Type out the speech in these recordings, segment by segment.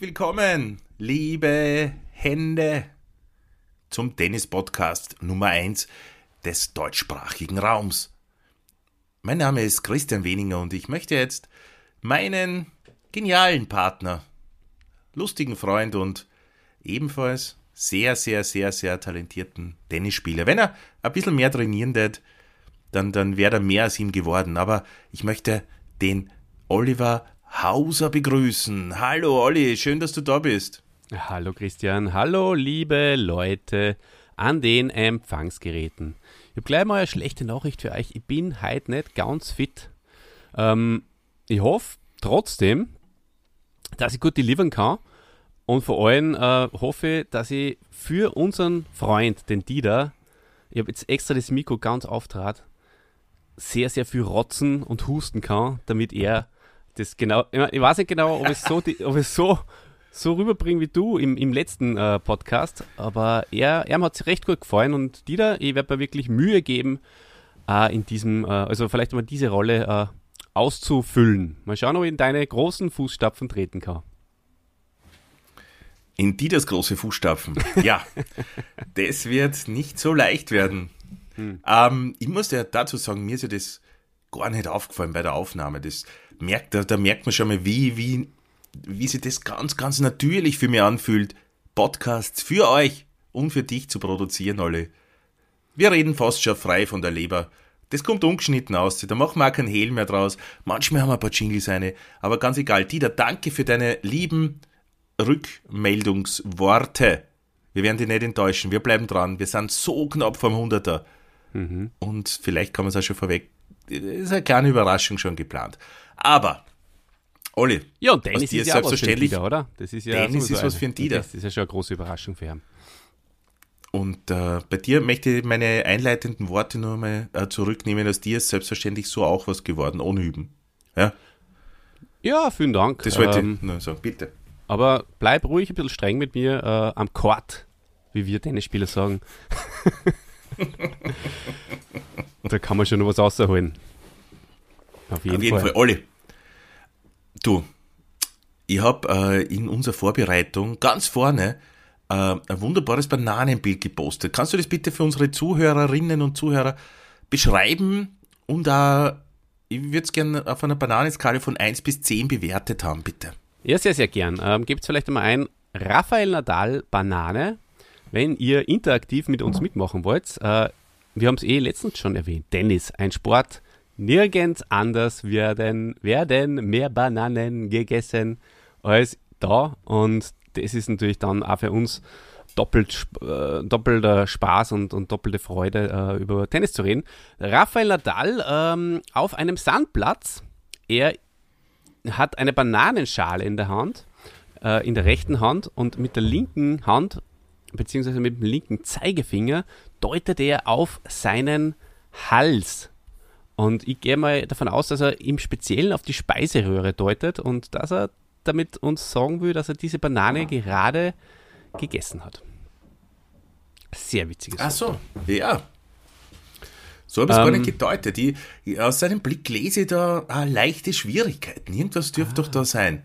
Willkommen, liebe Hände, zum Tennis-Podcast Nummer 1 des deutschsprachigen Raums. Mein Name ist Christian Weninger und ich möchte jetzt meinen genialen Partner, lustigen Freund und ebenfalls sehr, sehr, sehr, sehr talentierten Tennisspieler. Wenn er ein bisschen mehr trainieren wird, dann, dann wäre er mehr als ihm geworden. Aber ich möchte den Oliver Hauser begrüßen. Hallo Olli, schön, dass du da bist. Hallo Christian, hallo liebe Leute an den Empfangsgeräten. Ich habe gleich mal eine schlechte Nachricht für euch. Ich bin heute nicht ganz fit. Ähm, ich hoffe trotzdem, dass ich gut delivern kann. Und vor allem äh, hoffe, dass ich für unseren Freund, den Dieter, ich habe jetzt extra das Mikro ganz auftrat, sehr, sehr viel rotzen und husten kann, damit er das genau, ich weiß nicht genau, ob es so, ob es so, so rüberbringe wie du im, im letzten äh, Podcast, aber er, er hat sich recht gut gefallen und Dieter, ich werde mir wirklich Mühe geben, äh, in diesem, äh, also vielleicht mal diese Rolle äh, auszufüllen. Mal schauen, ob ich in deine großen Fußstapfen treten kann. In Dieters große Fußstapfen. Ja, das wird nicht so leicht werden. Hm. Ähm, ich muss ja dazu sagen, mir ist ja das gar nicht aufgefallen bei der Aufnahme. Das merkt, da, da merkt man schon mal, wie, wie, wie sich das ganz, ganz natürlich für mich anfühlt, Podcasts für euch und für dich zu produzieren, alle. Wir reden fast schon frei von der Leber. Das kommt ungeschnitten aus, da machen wir auch keinen Hehl mehr draus. Manchmal haben wir ein paar Jingles eine, aber ganz egal. Dieter, danke für deine lieben Rückmeldungsworte. Wir werden dich nicht enttäuschen, wir bleiben dran. Wir sind so knapp vom 100er. Mhm. Und vielleicht kann man es auch schon vorweg. Ist eine kleine Überraschung schon geplant. Aber, Olli. Ja, und Dennis ist ja selbstverständlich, Dieter, oder? Das ist ja Dennis ist was für ein Dieter. Das ist ja schon eine große Überraschung für ihn. Und äh, bei dir möchte ich meine einleitenden Worte nur mal äh, zurücknehmen. Aus dir ist selbstverständlich so auch was geworden, ohne Üben. Ja, ja vielen Dank. Das wollte ähm, ich nur sagen, bitte. Aber bleib ruhig ein bisschen streng mit mir äh, am Court, wie wir Tennisspieler sagen. da kann man schon noch was rausholen. Auf jeden, Auf jeden Fall. Fall. Olli, du, ich habe äh, in unserer Vorbereitung ganz vorne äh, ein wunderbares Bananenbild gepostet. Kannst du das bitte für unsere Zuhörerinnen und Zuhörer beschreiben und äh, ich würde es gerne auf einer Bananenskala von 1 bis 10 bewertet haben, bitte. Ja, sehr, sehr gern. Ähm, Gebt vielleicht einmal ein Rafael Nadal Banane, wenn ihr interaktiv mit uns mitmachen wollt. Äh, wir haben es eh letztens schon erwähnt. Tennis, ein Sport, Nirgends anders werden, werden mehr Bananen gegessen als da. Und das ist natürlich dann auch für uns doppelt, äh, doppelter Spaß und, und doppelte Freude, äh, über Tennis zu reden. Rafael Nadal ähm, auf einem Sandplatz. Er hat eine Bananenschale in der Hand, äh, in der rechten Hand und mit der linken Hand, beziehungsweise mit dem linken Zeigefinger, deutet er auf seinen Hals. Und ich gehe mal davon aus, dass er im Speziellen auf die Speiseröhre deutet und dass er damit uns sagen will, dass er diese Banane gerade gegessen hat. Sehr witziges. Ach so, ja. So habe ich es ähm, gar nicht gedeutet. Ich, aus seinem Blick lese ich da ah, leichte Schwierigkeiten. Irgendwas dürfte ah, doch da sein.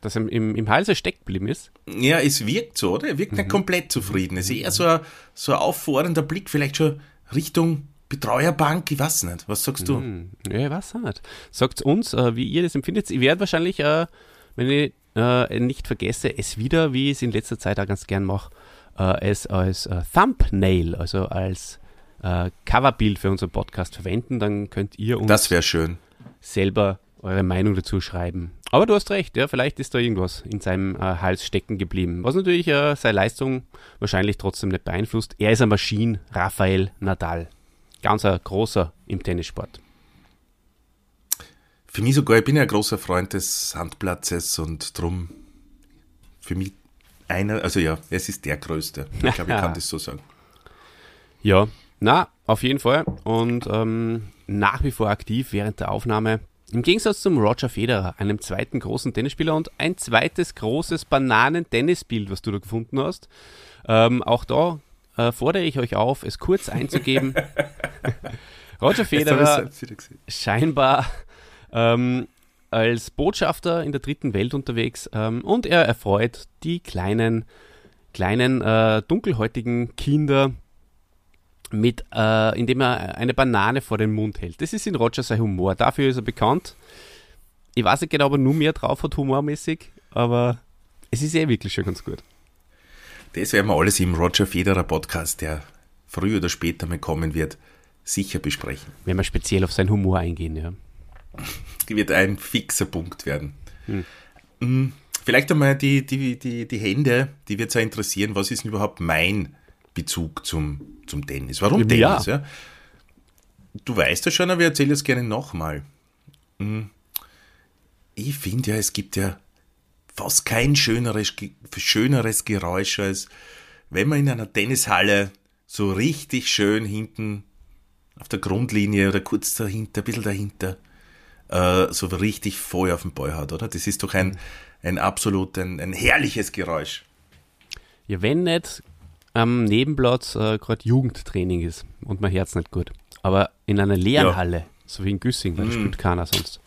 Dass er im, im Halse stecken geblieben ist? Ja, es wirkt so, oder? Er wirkt mhm. nicht komplett zufrieden. Es ist eher so ein, so ein auffordernder Blick, vielleicht schon Richtung Betreuerbank, ich weiß nicht. Was sagst du? Hm, ja, ich weiß nicht. Sagt uns, äh, wie ihr das empfindet. Ich werde wahrscheinlich, äh, wenn ich äh, nicht vergesse, es wieder, wie ich es in letzter Zeit auch ganz gern mache, äh, es als äh, Thumbnail, also als äh, Coverbild für unseren Podcast verwenden. Dann könnt ihr uns das schön. selber eure Meinung dazu schreiben. Aber du hast recht, ja, vielleicht ist da irgendwas in seinem Hals stecken geblieben, was natürlich seine Leistung wahrscheinlich trotzdem nicht beeinflusst. Er ist eine Maschine, Rafael Nadal ganz ein großer im Tennissport. Für mich sogar, ich bin ja ein großer Freund des Sandplatzes und drum für mich einer, also ja, es ist der größte. Ich glaube, ich kann das so sagen. Ja, na, auf jeden Fall. Und ähm, nach wie vor aktiv während der Aufnahme. Im Gegensatz zum Roger Federer, einem zweiten großen Tennisspieler und ein zweites großes Bananen-Tennisbild, was du da gefunden hast. Ähm, auch da äh, fordere ich euch auf, es kurz einzugeben. Roger Federer scheinbar ähm, als Botschafter in der dritten Welt unterwegs ähm, und er erfreut die kleinen, kleinen äh, dunkelhäutigen Kinder mit, äh, indem er eine Banane vor den Mund hält. Das ist in Roger sein Humor. Dafür ist er bekannt. Ich weiß nicht genau, ob er nur mehr drauf hat, humormäßig, aber es ist eh wirklich schon ganz gut. Das werden wir alles im Roger Federer Podcast, der früher oder später mal kommen wird, sicher besprechen. Wenn wir speziell auf seinen Humor eingehen, ja. Wird ein fixer Punkt werden. Hm. hm. Vielleicht einmal die, die, die, die Hände, die wird sehr interessieren. Was ist denn überhaupt mein Bezug zum, zum Tennis? Warum ja. Tennis? Ja? Du weißt ja schon, aber ich erzähle es gerne nochmal. Hm. Ich finde ja, es gibt ja fast kein schöneres, schöneres Geräusch als wenn man in einer Tennishalle so richtig schön hinten auf der Grundlinie oder kurz dahinter, ein bisschen dahinter, äh, so richtig Feuer auf dem Ball hat, oder? Das ist doch ein, ein absolut ein, ein herrliches Geräusch. Ja, wenn nicht am Nebenplatz äh, gerade Jugendtraining ist und mein Herz nicht gut. Aber in einer leeren ja. Halle, so wie in Güssing, weil mm. spielt keiner sonst.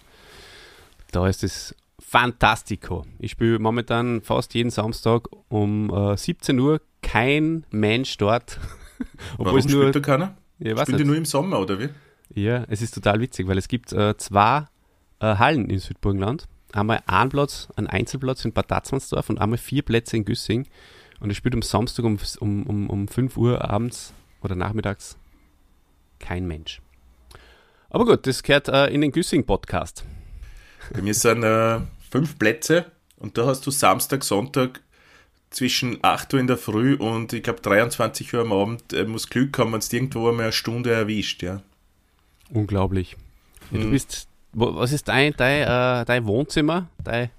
Da ist es fantastico. Ich spiele momentan fast jeden Samstag um äh, 17 Uhr kein Mensch dort. Obwohl Warum es nur, spielt da keiner? Ja, Spielen die nur im Sommer, oder wie? Ja, es ist total witzig, weil es gibt äh, zwei äh, Hallen in Südburgenland. Einmal einen Platz, einen Einzelplatz in Bad Tatzmannsdorf und einmal vier Plätze in Güssing. Und es spielt am Samstag um, um, um, um 5 Uhr abends oder nachmittags kein Mensch. Aber gut, das gehört äh, in den Güssing-Podcast. Bei mir sind äh, fünf Plätze und da hast du Samstag, Sonntag zwischen 8 Uhr in der Früh und ich glaube 23 Uhr am Abend äh, muss Glück haben, wenn es irgendwo einmal eine Stunde erwischt, ja. Unglaublich. Ja, du hm. bist, was ist dein, dein, äh, dein Wohnzimmer, dein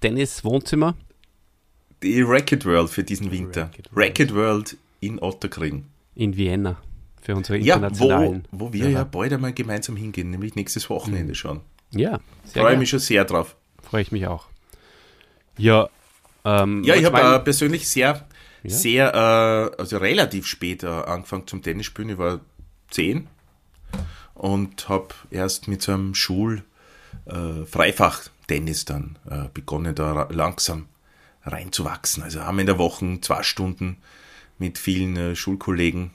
Tennis-Wohnzimmer? Die Racket World für diesen Winter. Racket World, Racket World in Otterkring. In Vienna. Für unsere internationalen. Ja, wo, wo wir ja. ja bald einmal gemeinsam hingehen, nämlich nächstes Wochenende mhm. schon. Ja, freue mich schon sehr drauf. Freue ich mich auch. Ja, ähm, ja, ich habe äh, persönlich sehr, ja? sehr, äh, also relativ spät äh, angefangen zum Tennisspielen. Ich war zehn und habe erst mit so einem Schul äh, dann äh, begonnen, da langsam reinzuwachsen. Also haben wir in der Woche zwei Stunden mit vielen äh, Schulkollegen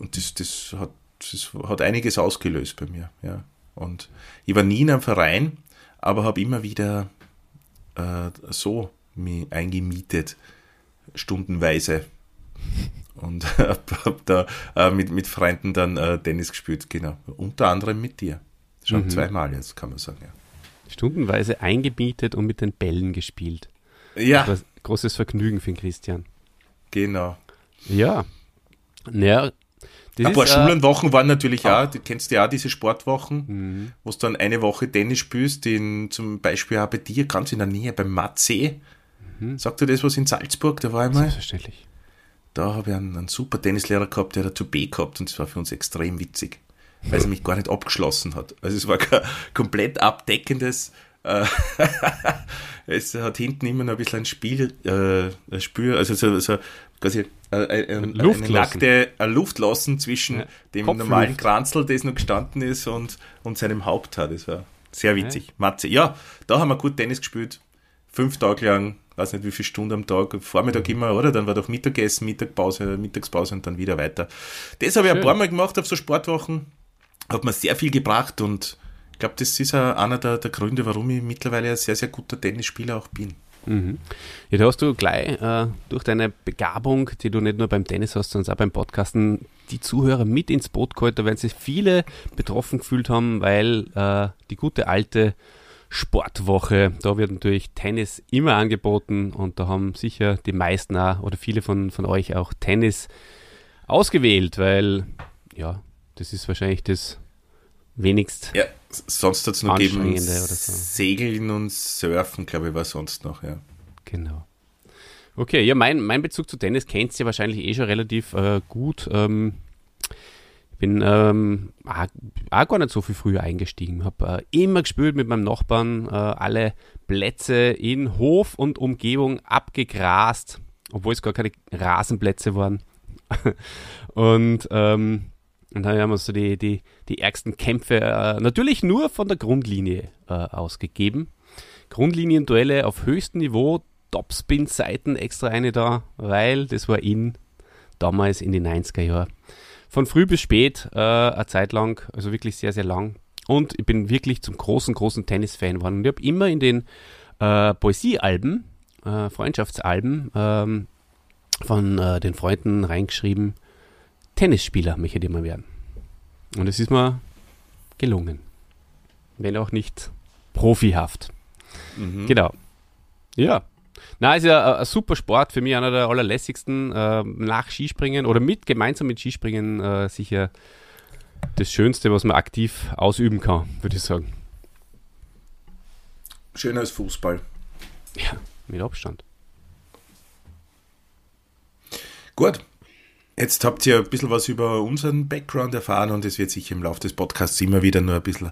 und das, das, hat, das hat einiges ausgelöst bei mir. Ja. Und ich war nie in einem Verein, aber habe immer wieder äh, so mich eingemietet, stundenweise. Und habe hab da äh, mit, mit Freunden dann äh, Tennis gespielt, genau. Unter anderem mit dir. Schon mhm. zweimal jetzt, kann man sagen, ja. Stundenweise eingemietet und mit den Bällen gespielt. Ja. Das großes Vergnügen für den Christian. Genau. Ja. Naja, das ein paar ist, äh, Schulenwochen waren natürlich auch, auch, du kennst ja auch diese Sportwochen, mhm. wo du dann eine Woche Tennis spielst, in, zum Beispiel auch bei dir, ganz in der Nähe, beim Matzee. Mhm. Sagt dir das was in Salzburg, da war ich mal? Selbstverständlich. Da habe ich einen, einen super Tennislehrer gehabt, der hat zu B gehabt und das war für uns extrem witzig, weil er mich gar nicht abgeschlossen hat. Also es war kein komplett abdeckendes es hat hinten immer noch ein bisschen ein Spiel, äh, ein Spür, also so, so quasi äh, äh, ein, Luft eine nackte Luft lassen zwischen ja, dem Kopfluft. normalen Kranzel, das noch gestanden ist, und, und seinem Haupthaar. Das war sehr witzig. Ja. Matze. Ja, da haben wir gut Tennis gespielt. Fünf Tage lang, weiß nicht wie viele Stunden am Tag, Vormittag immer, oder? Dann war doch Mittagessen, Mittagpause, Mittagspause und dann wieder weiter. Das habe ich ein paar Mal gemacht auf so Sportwochen. Hat mir sehr viel gebracht und glaube, das ist auch einer der, der Gründe, warum ich mittlerweile ein sehr, sehr guter Tennisspieler auch bin. Mhm. Ja, da hast du gleich äh, durch deine Begabung, die du nicht nur beim Tennis hast, sondern auch beim Podcasten, die Zuhörer mit ins Boot geholt. Da werden sich viele betroffen gefühlt haben, weil äh, die gute alte Sportwoche, da wird natürlich Tennis immer angeboten und da haben sicher die meisten auch, oder viele von, von euch auch Tennis ausgewählt, weil ja, das ist wahrscheinlich das wenigst. Ja, sonst hat es nur gegeben so. Segeln und Surfen, glaube ich, war sonst noch, ja. Genau. Okay, ja, mein, mein Bezug zu Tennis kennt ihr wahrscheinlich eh schon relativ äh, gut. Ähm, Bin ähm, auch, auch gar nicht so viel früher eingestiegen. Habe äh, immer gespielt mit meinem Nachbarn, äh, alle Plätze in Hof und Umgebung abgegrast, obwohl es gar keine Rasenplätze waren. und, ähm, und dann haben wir so die, die, die ärgsten Kämpfe äh, natürlich nur von der Grundlinie äh, ausgegeben. Grundlinienduelle auf höchstem Niveau, Topspin-Seiten extra eine da, weil das war in damals in den 90er Jahren. Von früh bis spät, äh, eine Zeit lang, also wirklich sehr, sehr lang. Und ich bin wirklich zum großen, großen Tennis-Fan geworden. Und ich habe immer in den äh, Poesiealben, äh, Freundschaftsalben ähm, von äh, den Freunden reingeschrieben, Tennisspieler möchte ich mal werden. Und es ist mir gelungen. Wenn auch nicht profihaft. Mhm. Genau. Ja. Na, ist ja ein, super Sport, für mich einer der allerlässigsten. Äh, nach Skispringen oder mit gemeinsam mit Skispringen äh, sicher das Schönste, was man aktiv ausüben kann, würde ich sagen. Schöner als Fußball. Ja, mit Abstand. Gut. Jetzt habt ihr ein bisschen was über unseren Background erfahren und es wird sicher im Laufe des Podcasts immer wieder nur ein bisschen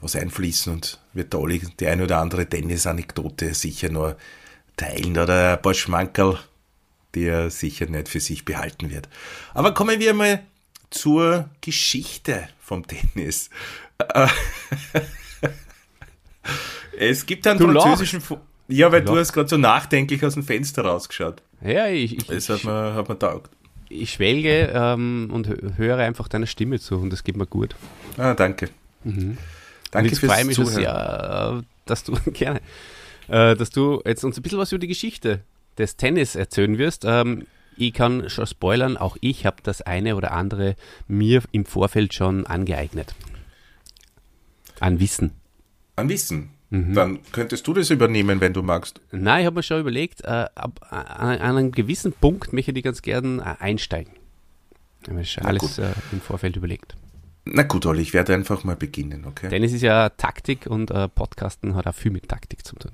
was einfließen und wird da die eine oder andere Tennis-Anekdote sicher nur teilen oder ein paar Schmankerl, die er sicher nicht für sich behalten wird. Aber kommen wir mal zur Geschichte vom Tennis. es gibt einen du französischen. Fu ja, weil du, hast gerade so nachdenklich aus dem Fenster rausgeschaut. Ja, ich. ich das hat man, hat man taugt. Ich schwelge ähm, und höre einfach deiner Stimme zu und das geht mir gut. Ah, danke. Mhm. Danke fürs freue mich Zuhören. sehr, äh, dass du gerne, äh, dass du jetzt uns ein bisschen was über die Geschichte des Tennis erzählen wirst. Ähm, ich kann schon spoilern, auch ich habe das eine oder andere mir im Vorfeld schon angeeignet. An Wissen. An Wissen. Mhm. Dann könntest du das übernehmen, wenn du magst. Nein, ich habe mir schon überlegt, äh, ab, an, an, einem gewissen Punkt möchte ich ganz gern äh, einsteigen. Ich habe mir schon alles äh, im Vorfeld überlegt. Na gut, Olli, ich werde einfach mal beginnen, okay? Denn es ist ja Taktik und äh, Podcasten hat auch viel mit Taktik zu tun.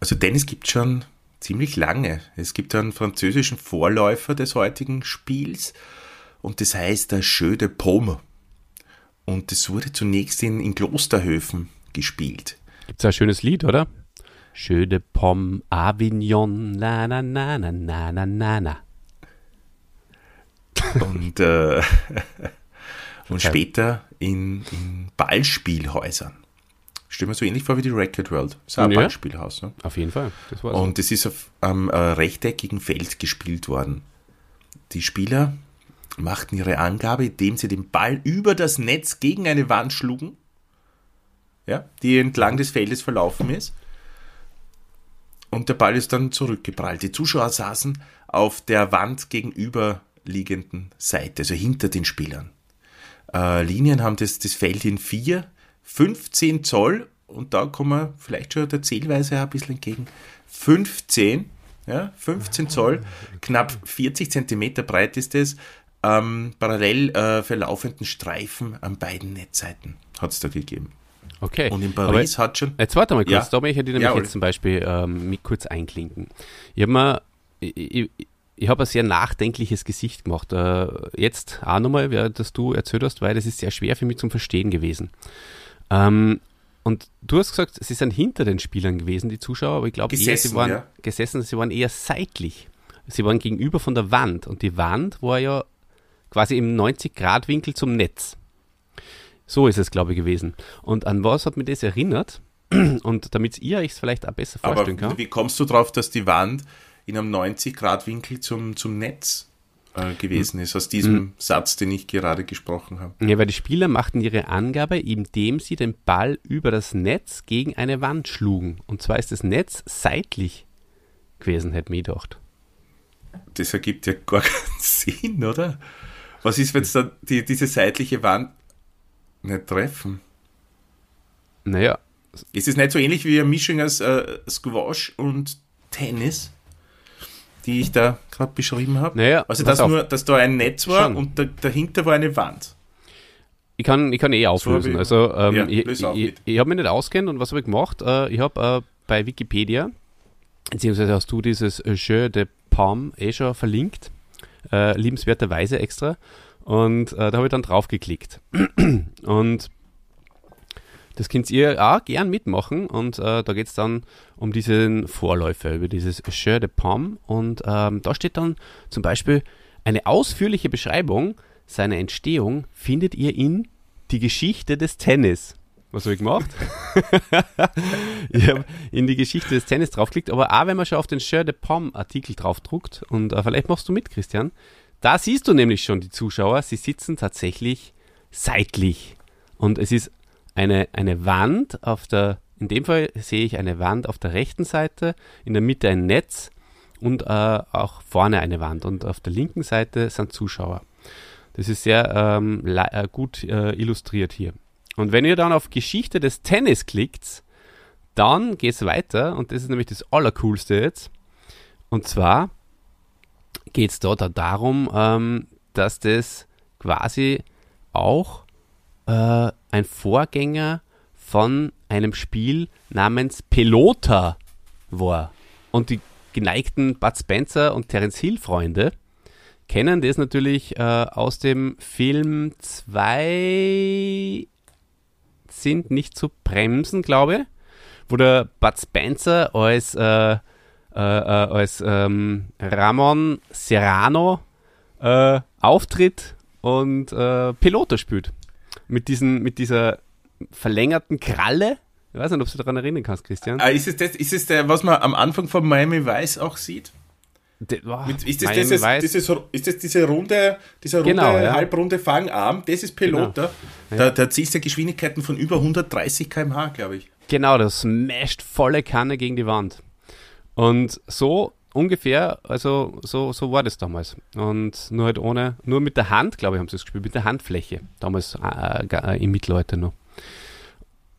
Also Tennis gibt schon ziemlich lange. Es gibt einen französischen Vorläufer des heutigen Spiels und das heißt der Jeu de Paume. Und das wurde zunächst in, in Klosterhöfen gespielt. Gibt es ein schönes Lied, oder? De Pomme, Avignon, na na na na na na na na. Und, äh, und später in, in Ballspielhäusern. Stell mir so ähnlich vor wie die Record World. Das ist ein ja, Ballspielhaus. Ne? Auf jeden Fall. Das und es ist auf einem äh, rechteckigen Feld gespielt worden. Die Spieler machten ihre Angabe, indem sie den Ball über das Netz gegen eine Wand schlugen, ja, die entlang des Feldes verlaufen ist. Und der Ball ist dann zurückgeprallt. Die Zuschauer saßen auf der Wand gegenüberliegenden Seite, also hinter den Spielern. Äh, Linien haben das, das Feld in vier 15 Zoll, und da kommen wir vielleicht schon der Zählweise ein bisschen entgegen, 15, ja, 15 Zoll, knapp 40 Zentimeter breit ist es, ähm, parallel äh, verlaufenden Streifen an beiden Netzseiten hat es da gegeben. Okay. Und in Paris Aber hat schon. Jetzt warte mal kurz, ja. da möchte ich nämlich ja, jetzt zum Beispiel ähm, mit kurz einklinken. Ich habe mir, ich, ich, ich habe ein sehr nachdenkliches Gesicht gemacht. Äh, jetzt auch nochmal, dass du erzählt hast, weil das ist sehr schwer für mich zum Verstehen gewesen. Ähm, und du hast gesagt, sie sind hinter den Spielern gewesen, die Zuschauer, aber ich glaube sie waren ja. gesessen, sie waren eher seitlich. Sie waren gegenüber von der Wand und die Wand war ja quasi im 90-Grad-Winkel zum Netz. So ist es, glaube ich, gewesen. Und an was hat mich das erinnert? Und damit ihr euch es vielleicht auch besser vorstellen Aber kann. Wie kommst du drauf, dass die Wand in einem 90-Grad-Winkel zum, zum Netz äh, gewesen ist, aus diesem mhm. Satz, den ich gerade gesprochen habe. Ja, weil die Spieler machten ihre Angabe, indem sie den Ball über das Netz gegen eine Wand schlugen. Und zwar ist das Netz seitlich gewesen, hätte mir gedacht. Das ergibt ja gar keinen Sinn, oder? Was ist, wenn es dann die, diese seitliche Wand nicht treffen? Naja. Ist es nicht so ähnlich wie eine Mischung aus äh, Squash und Tennis? die ich da gerade beschrieben habe. Naja, also, dass, nur, dass da ein Netz war Schon. und da, dahinter war eine Wand. Ich kann, ich kann eh auflösen. So also, ähm, ja, ich, ich, ich, ich habe mich nicht auskennt und was habe ich gemacht? Äh, ich habe äh, bei Wikipedia, beziehungsweise hast du dieses Jeu de Pomme eh schon verlinkt, äh, liebenswerterweise extra. Und äh, da habe ich dann drauf geklickt. und das könnt ihr auch gern mitmachen und äh, da geht es dann um diesen Vorläufer, über dieses Jeu de Pomme und ähm, da steht dann zum Beispiel eine ausführliche Beschreibung seiner Entstehung findet ihr in Die Geschichte des Tennis. Was habe ich gemacht? ich habe in die Geschichte des Tennis draufgeklickt, aber auch wenn man schon auf den Jeu de Pomme Artikel draufdruckt und äh, vielleicht machst du mit, Christian, da siehst du nämlich schon die Zuschauer, sie sitzen tatsächlich seitlich und es ist eine, eine Wand auf der, in dem Fall sehe ich eine Wand auf der rechten Seite, in der Mitte ein Netz und äh, auch vorne eine Wand und auf der linken Seite sind Zuschauer. Das ist sehr ähm, äh, gut äh, illustriert hier. Und wenn ihr dann auf Geschichte des Tennis klickt, dann geht es weiter und das ist nämlich das Allercoolste jetzt. Und zwar geht es dort darum, ähm, dass das quasi auch äh, ein Vorgänger von einem Spiel namens Pelota war. Und die geneigten Bud Spencer und Terence Hill Freunde kennen das natürlich äh, aus dem Film 2 sind nicht zu bremsen, glaube ich, wo der Bud Spencer als, äh, äh, äh als ähm, Ramon Serrano äh, auftritt und äh, Pelota spielt mit, diesen, mit dieser verlängerten Kralle. Ich weiß nicht, ob du daran erinnern kannst, Christian. Ah, ist, es das, ist es der, was man am Anfang von Miami Vice auch sieht? De, oh, mit, ist, das dieses, dieses, ist das diese runde, dieser runde, genau, ja. halbrunde Fangarm? Das ist Pelota. Genau. Da, da ziehst du Geschwindigkeiten von über 130 km/h, glaube ich. Genau, das smasht volle Kanne gegen die Wand. Und so ungefähr, also so, so war das damals. Und nur halt ohne, nur mit der Hand, glaube ich, haben sie es gespielt, mit der Handfläche, damals äh, äh, im Mittelalter noch.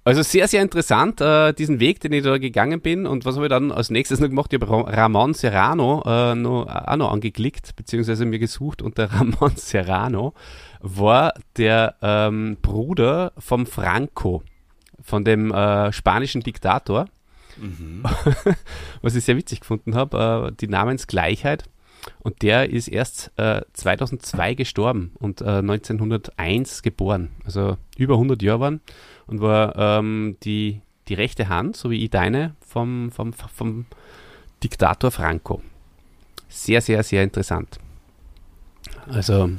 Also sehr, sehr interessant, äh, diesen Weg, den ich da gegangen bin. Und was habe ich dann als nächstes noch gemacht? Ich habe Ramon Serrano äh, noch, auch noch angeklickt, beziehungsweise mir gesucht. Und der Ramon Serrano war der ähm, Bruder vom Franco, von dem äh, spanischen Diktator. Mhm. Was ich sehr witzig gefunden habe, äh, die Namensgleichheit. Und der ist erst äh, 2002 gestorben und äh, 1901 geboren. Also über 100 Jahre waren und war ähm, die, die rechte Hand, so wie ich deine, vom, vom, vom Diktator Franco. Sehr, sehr, sehr interessant. Also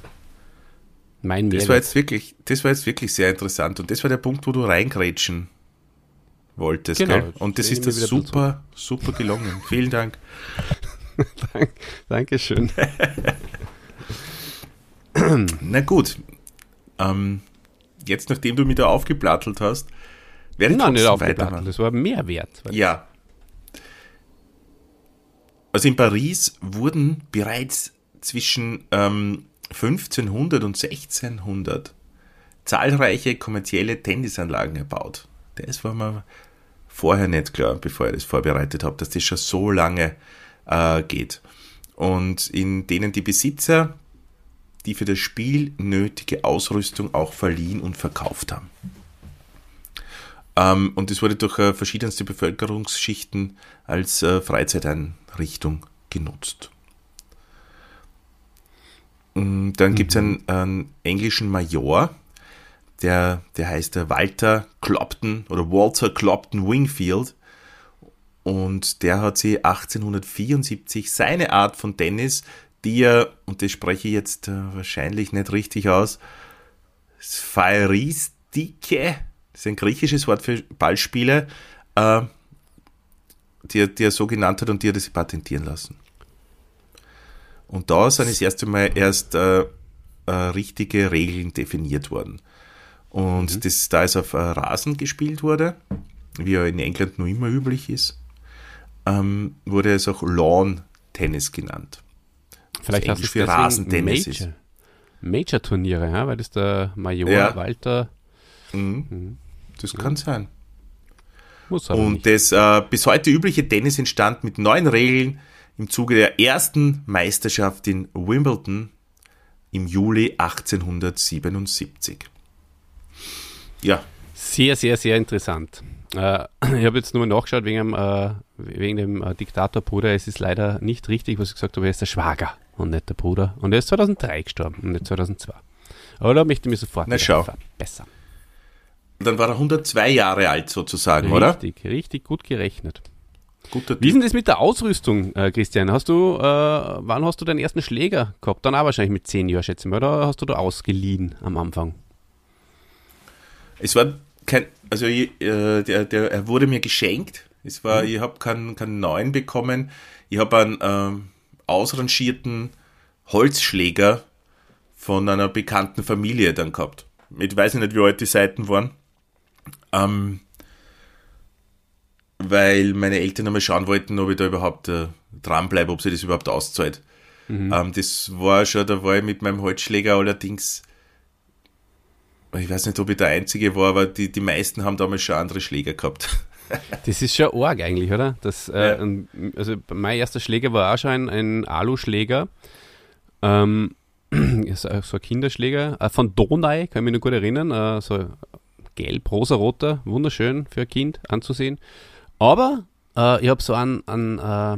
mein das war jetzt wirklich, Das war jetzt wirklich sehr interessant und das war der Punkt, wo du reingrätschen wolltest. Genau. Gell? Und das ist das super, super gelungen. Vielen Dank. Dank, Dankeschön. Na gut. Ähm, jetzt, nachdem du mich da aufgeplattelt hast, werde ich Nein, nicht aufgeplattelt. Das war Mehrwert. Ja. Also in Paris wurden bereits zwischen ähm, 1500 und 1600 zahlreiche kommerzielle Tennisanlagen erbaut. Das war mir vorher nicht klar, bevor ich das vorbereitet habe, dass das schon so lange äh, geht. Und in denen die Besitzer die für das Spiel nötige Ausrüstung auch verliehen und verkauft haben. Ähm, und es wurde durch äh, verschiedenste Bevölkerungsschichten als äh, Freizeiteinrichtung genutzt. Und dann mhm. gibt es einen, einen, englischen Major, der, der heißt der Walter Clopton oder Walter Clopton Wingfield. Und der hat sie 1874 seine Art von Tennis, die er, und das spreche ich jetzt äh, wahrscheinlich nicht richtig aus, Sphairistike, das ist ein griechisches Wort für Ballspiele, äh, die, die er so genannt hat und die er das patentieren lassen. Und da sind das erste Mal erst äh, äh, richtige Regeln definiert worden. Und mhm. das, da es auf äh, Rasen gespielt wurde, wie er in England noch immer üblich ist, ähm, wurde es auch Lawn Tennis genannt. Vielleicht hast du für Rasentennis Major, ist. Major-Turniere, ja? weil das der Major ja. Walter. Mhm. Mhm. Das kann sein. Muss aber Und nicht. das äh, bis heute übliche Tennis entstand mit neuen Regeln im Zuge der ersten Meisterschaft in Wimbledon im Juli 1877. Ja. Sehr, sehr, sehr interessant. Äh, ich habe jetzt nur nachgeschaut wegen dem, äh, wegen dem äh, Diktatorbruder. Es ist leider nicht richtig, was ich gesagt habe, er ist der Schwager und nicht der Bruder. Und er ist 2003 gestorben und nicht 2002. Aber da möchte ich mich sofort Na, schau. besser. Dann war er 102 Jahre alt sozusagen, richtig, oder? Richtig, richtig gut gerechnet. Guter Wie ist denn das mit der Ausrüstung, äh, Christian? Hast du, äh, wann hast du deinen ersten Schläger gehabt? Dann auch wahrscheinlich mit 10 Jahren, schätze ich mal, oder hast du da ausgeliehen am Anfang? Es war kein, also ich, äh, der, der, er wurde mir geschenkt. Es war, ich habe keinen, keinen neuen bekommen. Ich habe einen ähm, ausrangierten Holzschläger von einer bekannten Familie dann gehabt. Ich weiß nicht, wie alt die Seiten waren. Ähm, weil meine Eltern einmal schauen wollten, ob ich da überhaupt äh, dranbleibe, ob sie das überhaupt auszahlt. Ähm, das war schon, da war ich mit meinem Holzschläger allerdings ich weiß nicht, ob ich der Einzige war, aber die, die meisten haben damals schon andere Schläger gehabt. Das ist schon arg eigentlich, oder? Das, äh, Ja. also mein erster Schläger war auch schon ein, ein Aluschläger. Ähm, so ein Kinderschläger. Äh, von Donai, kann ich mich noch gut erinnern. Äh, so gelb, rosa-roter, wunderschön für ein Kind anzusehen. Aber äh, ich habe so einen, einen äh,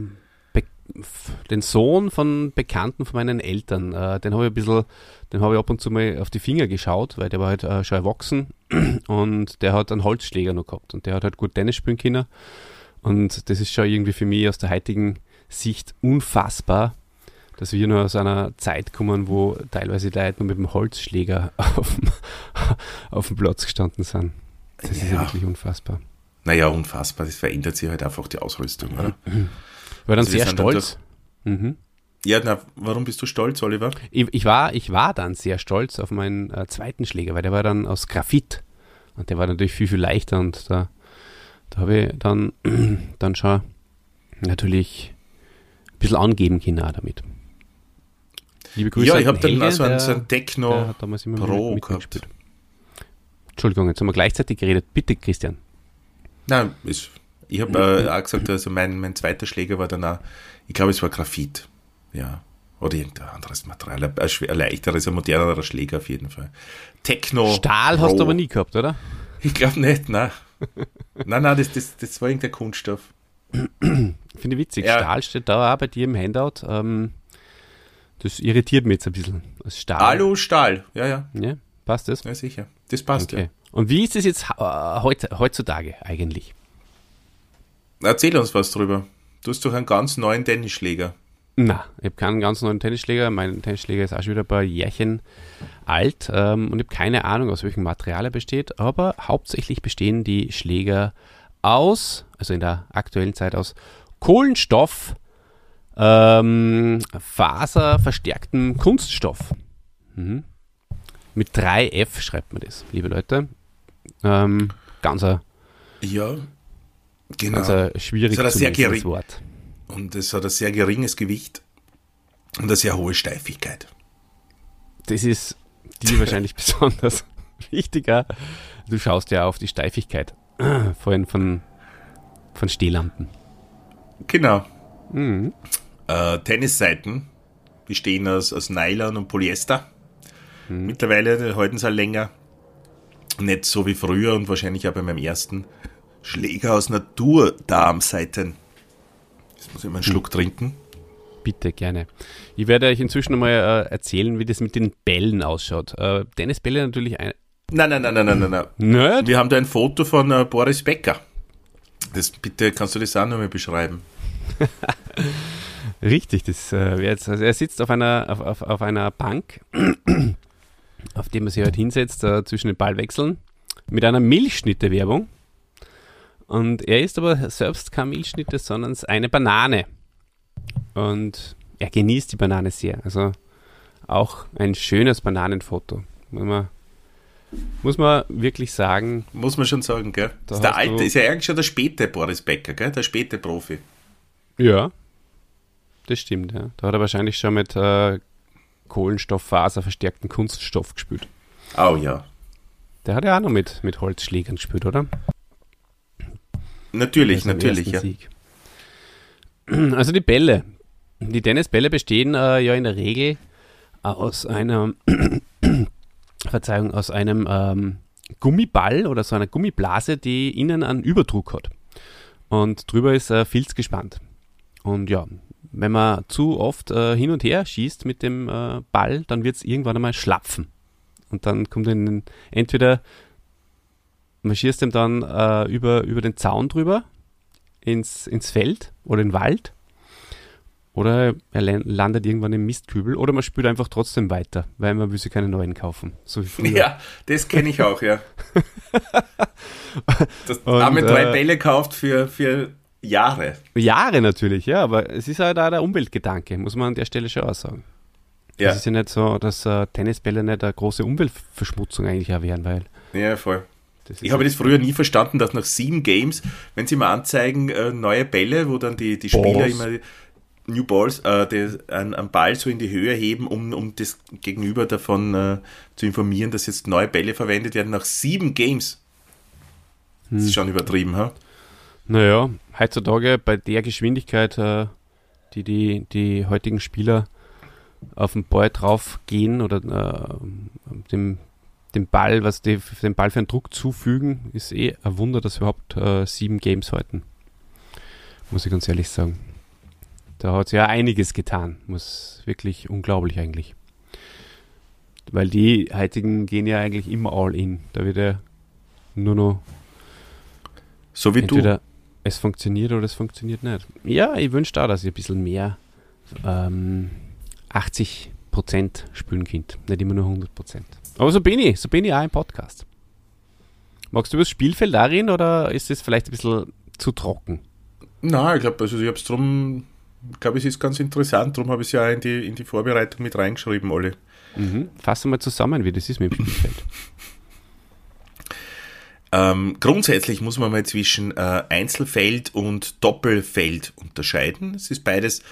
den Sohn von Bekannten von meinen Eltern, äh, den habe ich ein bisschen, den habe ich ab und zu mal auf die Finger geschaut, weil der war halt äh, schon erwachsen und der hat einen Holzschläger noch gehabt und der hat halt gut Tennis spielen können. Und das ist schon irgendwie für mich aus der heutigen Sicht unfassbar, dass wir nur aus einer Zeit kommen, wo teilweise die Leute nur mit dem Holzschläger auf dem, auf dem Platz gestanden sind. Das ist ja Ja. wirklich unfassbar. Naja, unfassbar, das verändert sich halt einfach die Ausrüstung, oder? War dann Also sehr sind dann stolz. Mhm. Ja, na, warum bist du stolz, Oliver? Ich, ich, war, ich war dann sehr stolz auf meinen äh, zweiten Schläger, weil der war dann aus Graphit. Und der war natürlich viel, viel leichter und da, da habe ich dann, dann schon natürlich ein bisschen angeben können damit. Liebe Grüße ja, ich habe dann Helge, auch so einen, der- so einen der Techno hat damals immer Pro mit, gehabt. Entschuldigung, jetzt haben wir gleichzeitig geredet. Bitte, Christian. Nein, ist, ich habe äh, auch gesagt, also mein, mein zweiter Schläger war dann auch, ich glaube, es war Graphit. Ja. Oder irgendein anderes Material. Ein, leichteres, ein modernerer Schläger auf jeden Fall. Techno. Stahl Pro. hast du aber nie gehabt, oder? Ich glaube nicht, nein. nein, nein, das, das, das war irgendein Kunststoff. Finde ich witzig. Ja. Stahl steht da auch bei dir im Handout. Ähm, das irritiert mich jetzt ein bisschen. Das Stahl. Alu, Stahl. Ja, ja, Ja, passt das? ja, sicher. Das passt, Okay. Und wie ist es jetzt äh, heut, heutzutage eigentlich? ja. Erzähl uns was drüber. Du hast doch einen ganz neuen Tennisschläger. Na, ich habe keinen ganz neuen Tennisschläger. Mein Tennisschläger ist auch schon wieder ein paar Jährchen alt ähm, und ich habe keine Ahnung, aus welchem Material er besteht, aber hauptsächlich bestehen die Schläger aus, also in der aktuellen Zeit aus Kohlenstoff, ähm, faserverstärktem Kunststoff. Mhm. Mit 3F schreibt man das, liebe Leute. Ähm, ganz ein, Ja, genau. ganz ein schwierig Das er zu sehr. Wort. Und es hat ein sehr geringes Gewicht und eine sehr hohe Steifigkeit. Das ist dir wahrscheinlich besonders wichtiger. Du schaust ja auf die Steifigkeit, vorhin von, von Stehlampen. Genau. Mhm. Äh, Tennisseiten bestehen aus, aus Nylon und Polyester. Mittlerweile halten sie länger. Nicht so wie früher und wahrscheinlich auch bei meinem ersten Schläger aus Naturdarmseiten. Jetzt muss ich mal einen Schluck trinken. Bitte, gerne. Ich werde euch inzwischen einmal äh, erzählen, wie das mit den Bällen ausschaut. Äh, Tennisbälle natürlich ein. Nein, nein, nein, nein, nein, nein. Nerd? Wir haben da ein Foto von äh, Boris Becker. Das, bitte, kannst du das auch nochmal beschreiben? Richtig, das äh, jetzt. Also er sitzt auf einer, auf, auf, auf einer Bank, auf dem er sich halt hinsetzt, äh, zwischen den Ballwechseln, mit einer Milchschnitte-Werbung. Und er ist aber selbst kein Milchschnitte, sondern eine Banane. Und er genießt die Banane sehr. Also auch ein schönes Bananenfoto. Muss man, muss man wirklich sagen, Muss man schon sagen, gell? Da ist der alte, ist ja eigentlich schon der späte Boris Becker, gell? Der späte Profi. Ja, das stimmt. Ja. Da hat er wahrscheinlich schon mit äh, Kohlenstofffaser verstärkten Kunststoff gespielt. Oh ja. Der hat ja auch noch mit, mit Holzschlägern gespielt, oder? Natürlich, Also natürlich, ja. Sieg. Also die Bälle. Die Tennisbälle bestehen äh, ja in der Regel aus einer, Verzeihung, aus einem ähm, Gummiball oder so einer Gummiblase, die innen einen Überdruck hat. Und drüber ist äh, Filz gespannt. Und ja, wenn man zu oft äh, hin und her schießt mit dem äh, Ball, dann wird es irgendwann einmal schlapfen. und dann kommt in, entweder marschierst du dann äh, über, über den Zaun drüber ins, ins Feld oder in den Wald oder er landet irgendwann im Mistkübel oder man spielt einfach trotzdem weiter, weil man will sich keine neuen kaufen. So ja, das kenne ich auch, ja. Dass man drei äh, Bälle kauft für, für Jahre. Jahre natürlich, ja, aber es ist halt auch der Umweltgedanke, muss man an der Stelle schon auch sagen. Ja. Es ist ja nicht so, dass uh, Tennisbälle nicht eine große Umweltverschmutzung eigentlich auch wären, weil. Ja, voll. Ich habe das früher nie verstanden, dass nach sieben Games, wenn sie mal anzeigen, äh, neue Bälle, wo dann die, die Spieler Balls. immer New Balls, äh, die, einen, einen, Ball so in die Höhe heben, um, um das Gegenüber davon äh, zu informieren, dass jetzt neue Bälle verwendet werden, nach sieben Games. Hm. Das ist schon übertrieben, ha? Naja, heutzutage bei der Geschwindigkeit, äh, die, die die heutigen Spieler auf den Ball drauf gehen oder äh, dem, dem Ball, was die, dem Ball für einen Druck zufügen, ist eh ein Wunder, dass wir überhaupt äh, sieben Games halten. Muss ich ganz ehrlich sagen. Da hat es ja einiges getan. Muss wirklich unglaublich eigentlich. Weil die heutigen gehen ja eigentlich immer all in. Da wird ja nur noch. So wie entweder du. Es funktioniert oder es funktioniert nicht. Ja, ich wünsche da, dass ich ein bisschen mehr ähm, 80% spielen könnt. Nicht immer nur 100 Aber so bin ich. So bin ich auch im Podcast. Magst du über das Spielfeld darin oder ist es vielleicht ein bisschen zu trocken? Nein, ich glaube, also ich habe es drum, ich glaube, es ist ganz interessant, darum habe ich es ja in die, in die Vorbereitung mit reingeschrieben, alle. Mhm. Fassen wir zusammen, wie das ist mit dem Spielfeld. Ähm, grundsätzlich muss man mal zwischen äh, Einzelfeld und Doppelfeld unterscheiden. Es ist beides,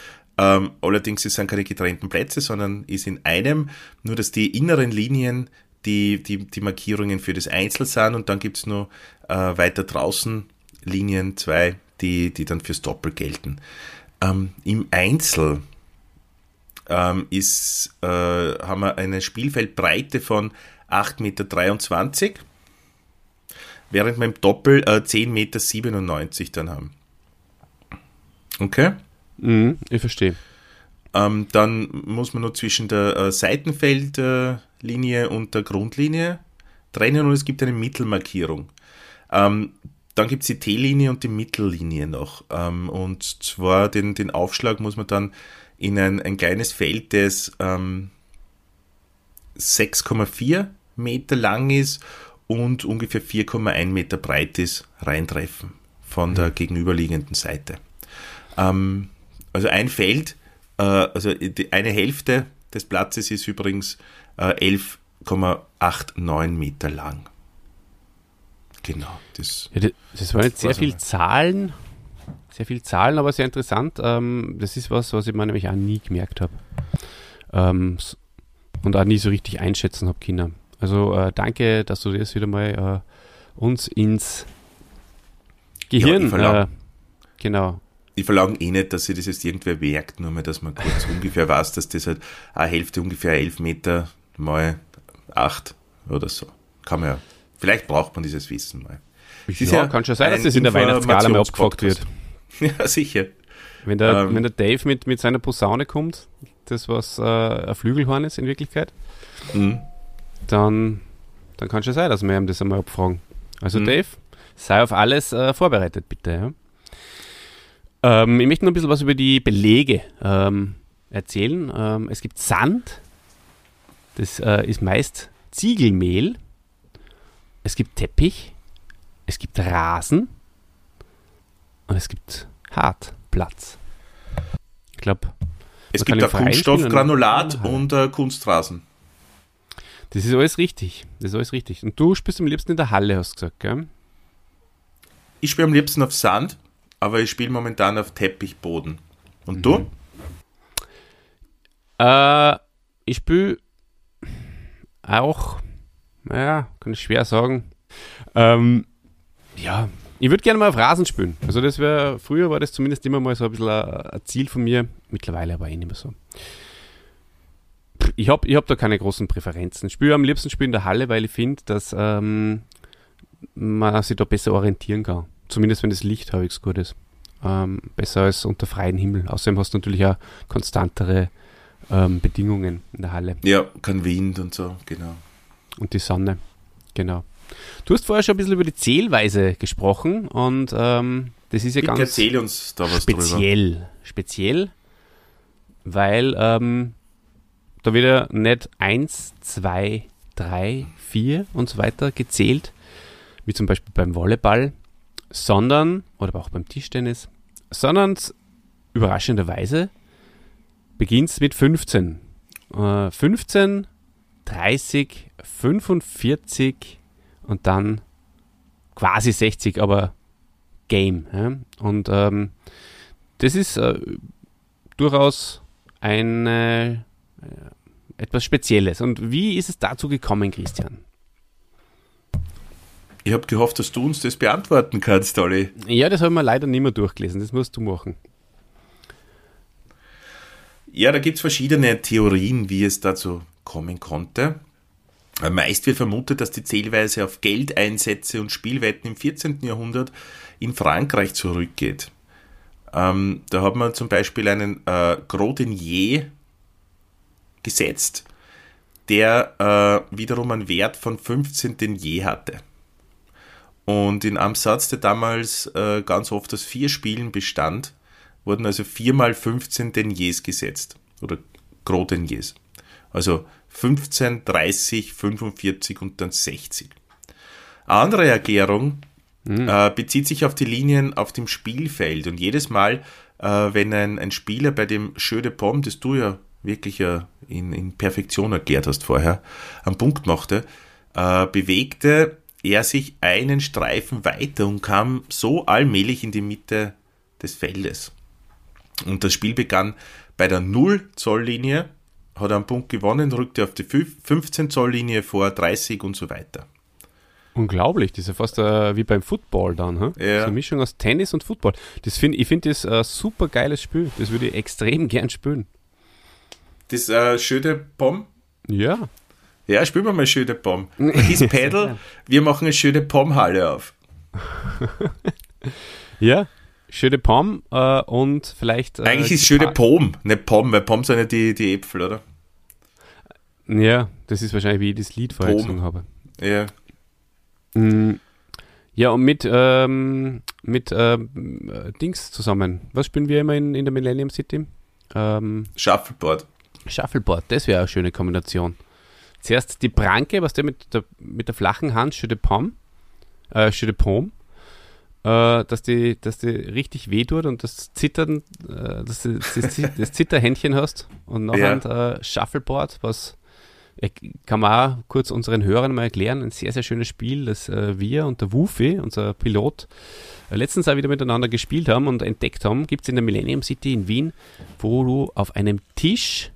ähm, allerdings es sind keine getrennten Plätze, sondern ist in einem, nur dass die inneren Linien die, die, die Markierungen für das Einzel sind und dann gibt es noch äh, weiter draußen Linien, zwei, die, die dann fürs Doppel gelten. Ähm, Im Einzel ähm, ist, äh, haben wir eine Spielfeldbreite von 8,23 Meter während wir im Doppel äh, 10,97 Meter dann haben. Okay? Mhm, ich verstehe. Ähm, dann muss man nur zwischen der äh, Seitenfeldlinie und der Grundlinie trennen und es gibt eine Mittelmarkierung. Ähm, dann gibt es die T-Linie und die Mittellinie noch. Ähm, und zwar den, den Aufschlag muss man dann in ein, ein kleines Feld, das 6,4 ähm, Meter lang ist und ungefähr 4,1 Meter breit ist, reintreffen von der mhm. gegenüberliegenden Seite. Ähm, also ein Feld, äh, also die, eine Hälfte des Platzes ist übrigens äh, 11,89 Meter lang. Genau. Das, ja, das waren jetzt sehr viele Zahlen, sehr viele Zahlen, aber sehr interessant. Ähm, das ist was, was ich mir nämlich auch nie gemerkt habe. Ähm, und auch nie so richtig einschätzen habe Kinder. Also äh, danke, dass du das wieder mal äh, uns ins Gehirn. Ja, äh, genau. Ich verlange eh nicht, dass sich das jetzt irgendwer merkt, nur mal, dass man kurz ungefähr weiß, dass das halt eine Hälfte ungefähr 11 Meter mal 8 oder so. Kann man ja. Vielleicht braucht man dieses Wissen mal. Ja, ja kann schon sein, dass das in der Weihnachtsgala mal abgefragt wird. Ja, sicher. Wenn der, ähm, wenn der Dave mit, mit seiner Posaune kommt, das was äh, ein Flügelhorn ist in Wirklichkeit, mhm dann, dann kann schon sein, dass wir ihm das einmal abfragen. Also mhm. Dave, sei auf alles äh, vorbereitet, bitte. Ja? Ähm, ich möchte noch ein bisschen was über die Belege ähm, erzählen. Ähm, es gibt Sand, das äh, ist meist Ziegelmehl. Es gibt Teppich, es gibt Rasen und es gibt Hartplatz. Ich glaube, es gibt auch Kunststoffgranulat und äh, Kunstrasen. Das ist alles richtig. Das ist alles richtig. Und du spielst am liebsten in der Halle, hast du gesagt, gell? Ich spiele am liebsten auf Sand, aber ich spiele momentan auf Teppichboden. Und mhm. du? Äh, ich spiele auch, naja, kann ich schwer sagen. Ähm, ja, ich würde gerne mal auf Rasen spielen. Also das wäre, früher war das zumindest immer mal so ein bisschen ein Ziel von mir, mittlerweile aber eh nicht mehr so ich habe ich hab da keine großen Präferenzen. Ich spiele am liebsten spielen in der Halle, weil ich finde, dass ähm, man sich da besser orientieren kann. Zumindest wenn das Licht halbwegs gut ist. Ähm, besser als unter freiem Himmel. Außerdem hast du natürlich auch konstantere ähm, Bedingungen in der Halle. Ja, kein Wind und so, genau. Und die Sonne, genau. Du hast vorher schon ein bisschen über die Zählweise gesprochen und ähm, das ist ja Bitte ganz erzähl uns da was speziell. drüber. Speziell, weil ähm, da wieder nicht 1, 2, 3, 4 und so weiter gezählt, wie zum Beispiel beim Volleyball, sondern, oder auch beim Tischtennis, sondern überraschenderweise beginnt es mit 15. Äh, 15, 30, 45 und dann quasi 60, aber Game. Ja? Und ähm, das ist äh, durchaus eine, äh, etwas Spezielles. Und wie ist es dazu gekommen, Christian? Ich habe gehofft, dass du uns das beantworten kannst, Olli. Ja, das haben wir leider nicht mehr durchgelesen. Das musst du machen. Ja, da gibt es verschiedene Theorien, wie es dazu kommen konnte. Äh, Meist wird vermutet, dass die Zählweise auf Geldeinsätze und Spielwetten im 14. Jahrhundert in Frankreich zurückgeht. Ähm, da hat man zum Beispiel einen äh, Gros Denier gesetzt, der äh, wiederum einen Wert von 15 Denier hatte. Und in einem Satz, der damals äh, ganz oft aus vier Spielen bestand, wurden also 4 mal 15 Deniers gesetzt. Oder Gros Deniers. Also 15, 30, 45 und dann 60. Eine andere Erklärung äh, bezieht sich auf die Linien auf dem Spielfeld. Und jedes Mal, äh, wenn ein, ein Spieler bei dem Jeu de Pomme, das du ja wirklich ja in, in Perfektion erklärt hast vorher, einen Punkt machte, äh, bewegte er sich einen Streifen weiter und kam so allmählich in die Mitte des Feldes. Und das Spiel begann bei der 0-Zoll-Linie, hat einen Punkt gewonnen, rückte auf die 15-Zoll-Linie vor, 30 und so weiter. Unglaublich, das ist ja fast äh, wie beim Football dann. Hm? Ja. So eine Mischung aus Tennis und Football. Das find, ich finde das ein super geiles Spiel. Das würde ich extrem gern spielen. Das äh, de Pomme, Ja, ja, spielen wir mal de Pomme. His Pedal, wir machen eine Jeu de Pomme-Halle auf. ja. De Pomme äh, und vielleicht. Äh, Eigentlich ist Gepa- Pomme, nicht Pomme, weil Pomme sind ja die, die Äpfel, oder? Ja, das ist wahrscheinlich, wie ich das Lied vorher gesungen habe. Ja. Mm, Ja, und mit, ähm, mit ähm, äh, Dings zusammen. Was spielen wir immer in, in der Millennium City? Ähm, Shuffleboard. Shuffleboard, das wäre eine schöne Kombination. Zuerst die Pranke, was der mit der, mit der flachen Hand, Jeu de Pomme, äh, Jeu de Pomme, äh, dass die, dass die richtig weh tut und das Zittern, äh, das, das, das Zitterhändchen hast und nachher äh, Shuffleboard, was kann man auch kurz unseren Hörern mal erklären, ein sehr, sehr schönes Spiel, das äh, wir und der Wufi, unser Pilot, äh, letztens auch wieder miteinander gespielt haben und entdeckt haben, gibt es in der Millennium City in Wien, wo du auf einem Tisch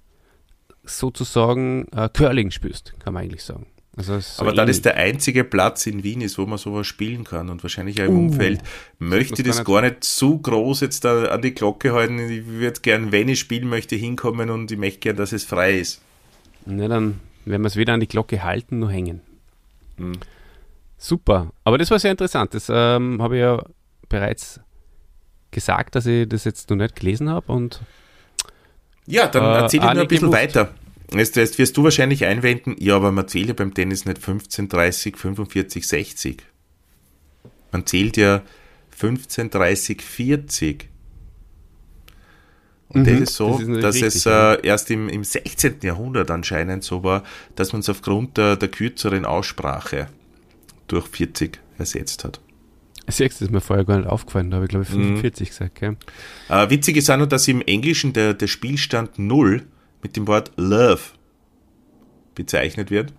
sozusagen äh, Curling spielst, kann man eigentlich sagen. Also ist so Aber da ähnlich. das der einzige Platz in Wien ist, wo man sowas spielen kann und wahrscheinlich auch im Uh, Umfeld, möchte das ich das gar gar nicht zu groß jetzt da an die Glocke halten. Ich würde gern, wenn ich spielen möchte, hinkommen und ich möchte gern, dass es frei ist. Na, dann werden wir es wieder an die Glocke halten, nur hängen. Hm. Super. Aber das war sehr interessant. Das ähm, habe ich ja bereits gesagt, dass ich das jetzt noch nicht gelesen habe und Ja, dann Äh, erzähl ich noch ein bisschen gewusst. weiter. Jetzt, jetzt wirst du wahrscheinlich einwenden, ja, aber man zählt ja beim Tennis nicht 15, 30, 45, 60. Man zählt ja 15, 30, 40. Und Mhm, das ist so, das ist dass richtig, es äh, erst im, im 16. Jahrhundert anscheinend so war, dass man es aufgrund der, der kürzeren Aussprache durch 40 ersetzt hat. Siehst du, das ist mir vorher gar nicht aufgefallen. Da habe ich glaube ich Mhm. 45 gesagt. Gell? Äh, witzig ist auch noch, dass im Englischen der, der Spielstand 0 mit dem Wort Love bezeichnet wird.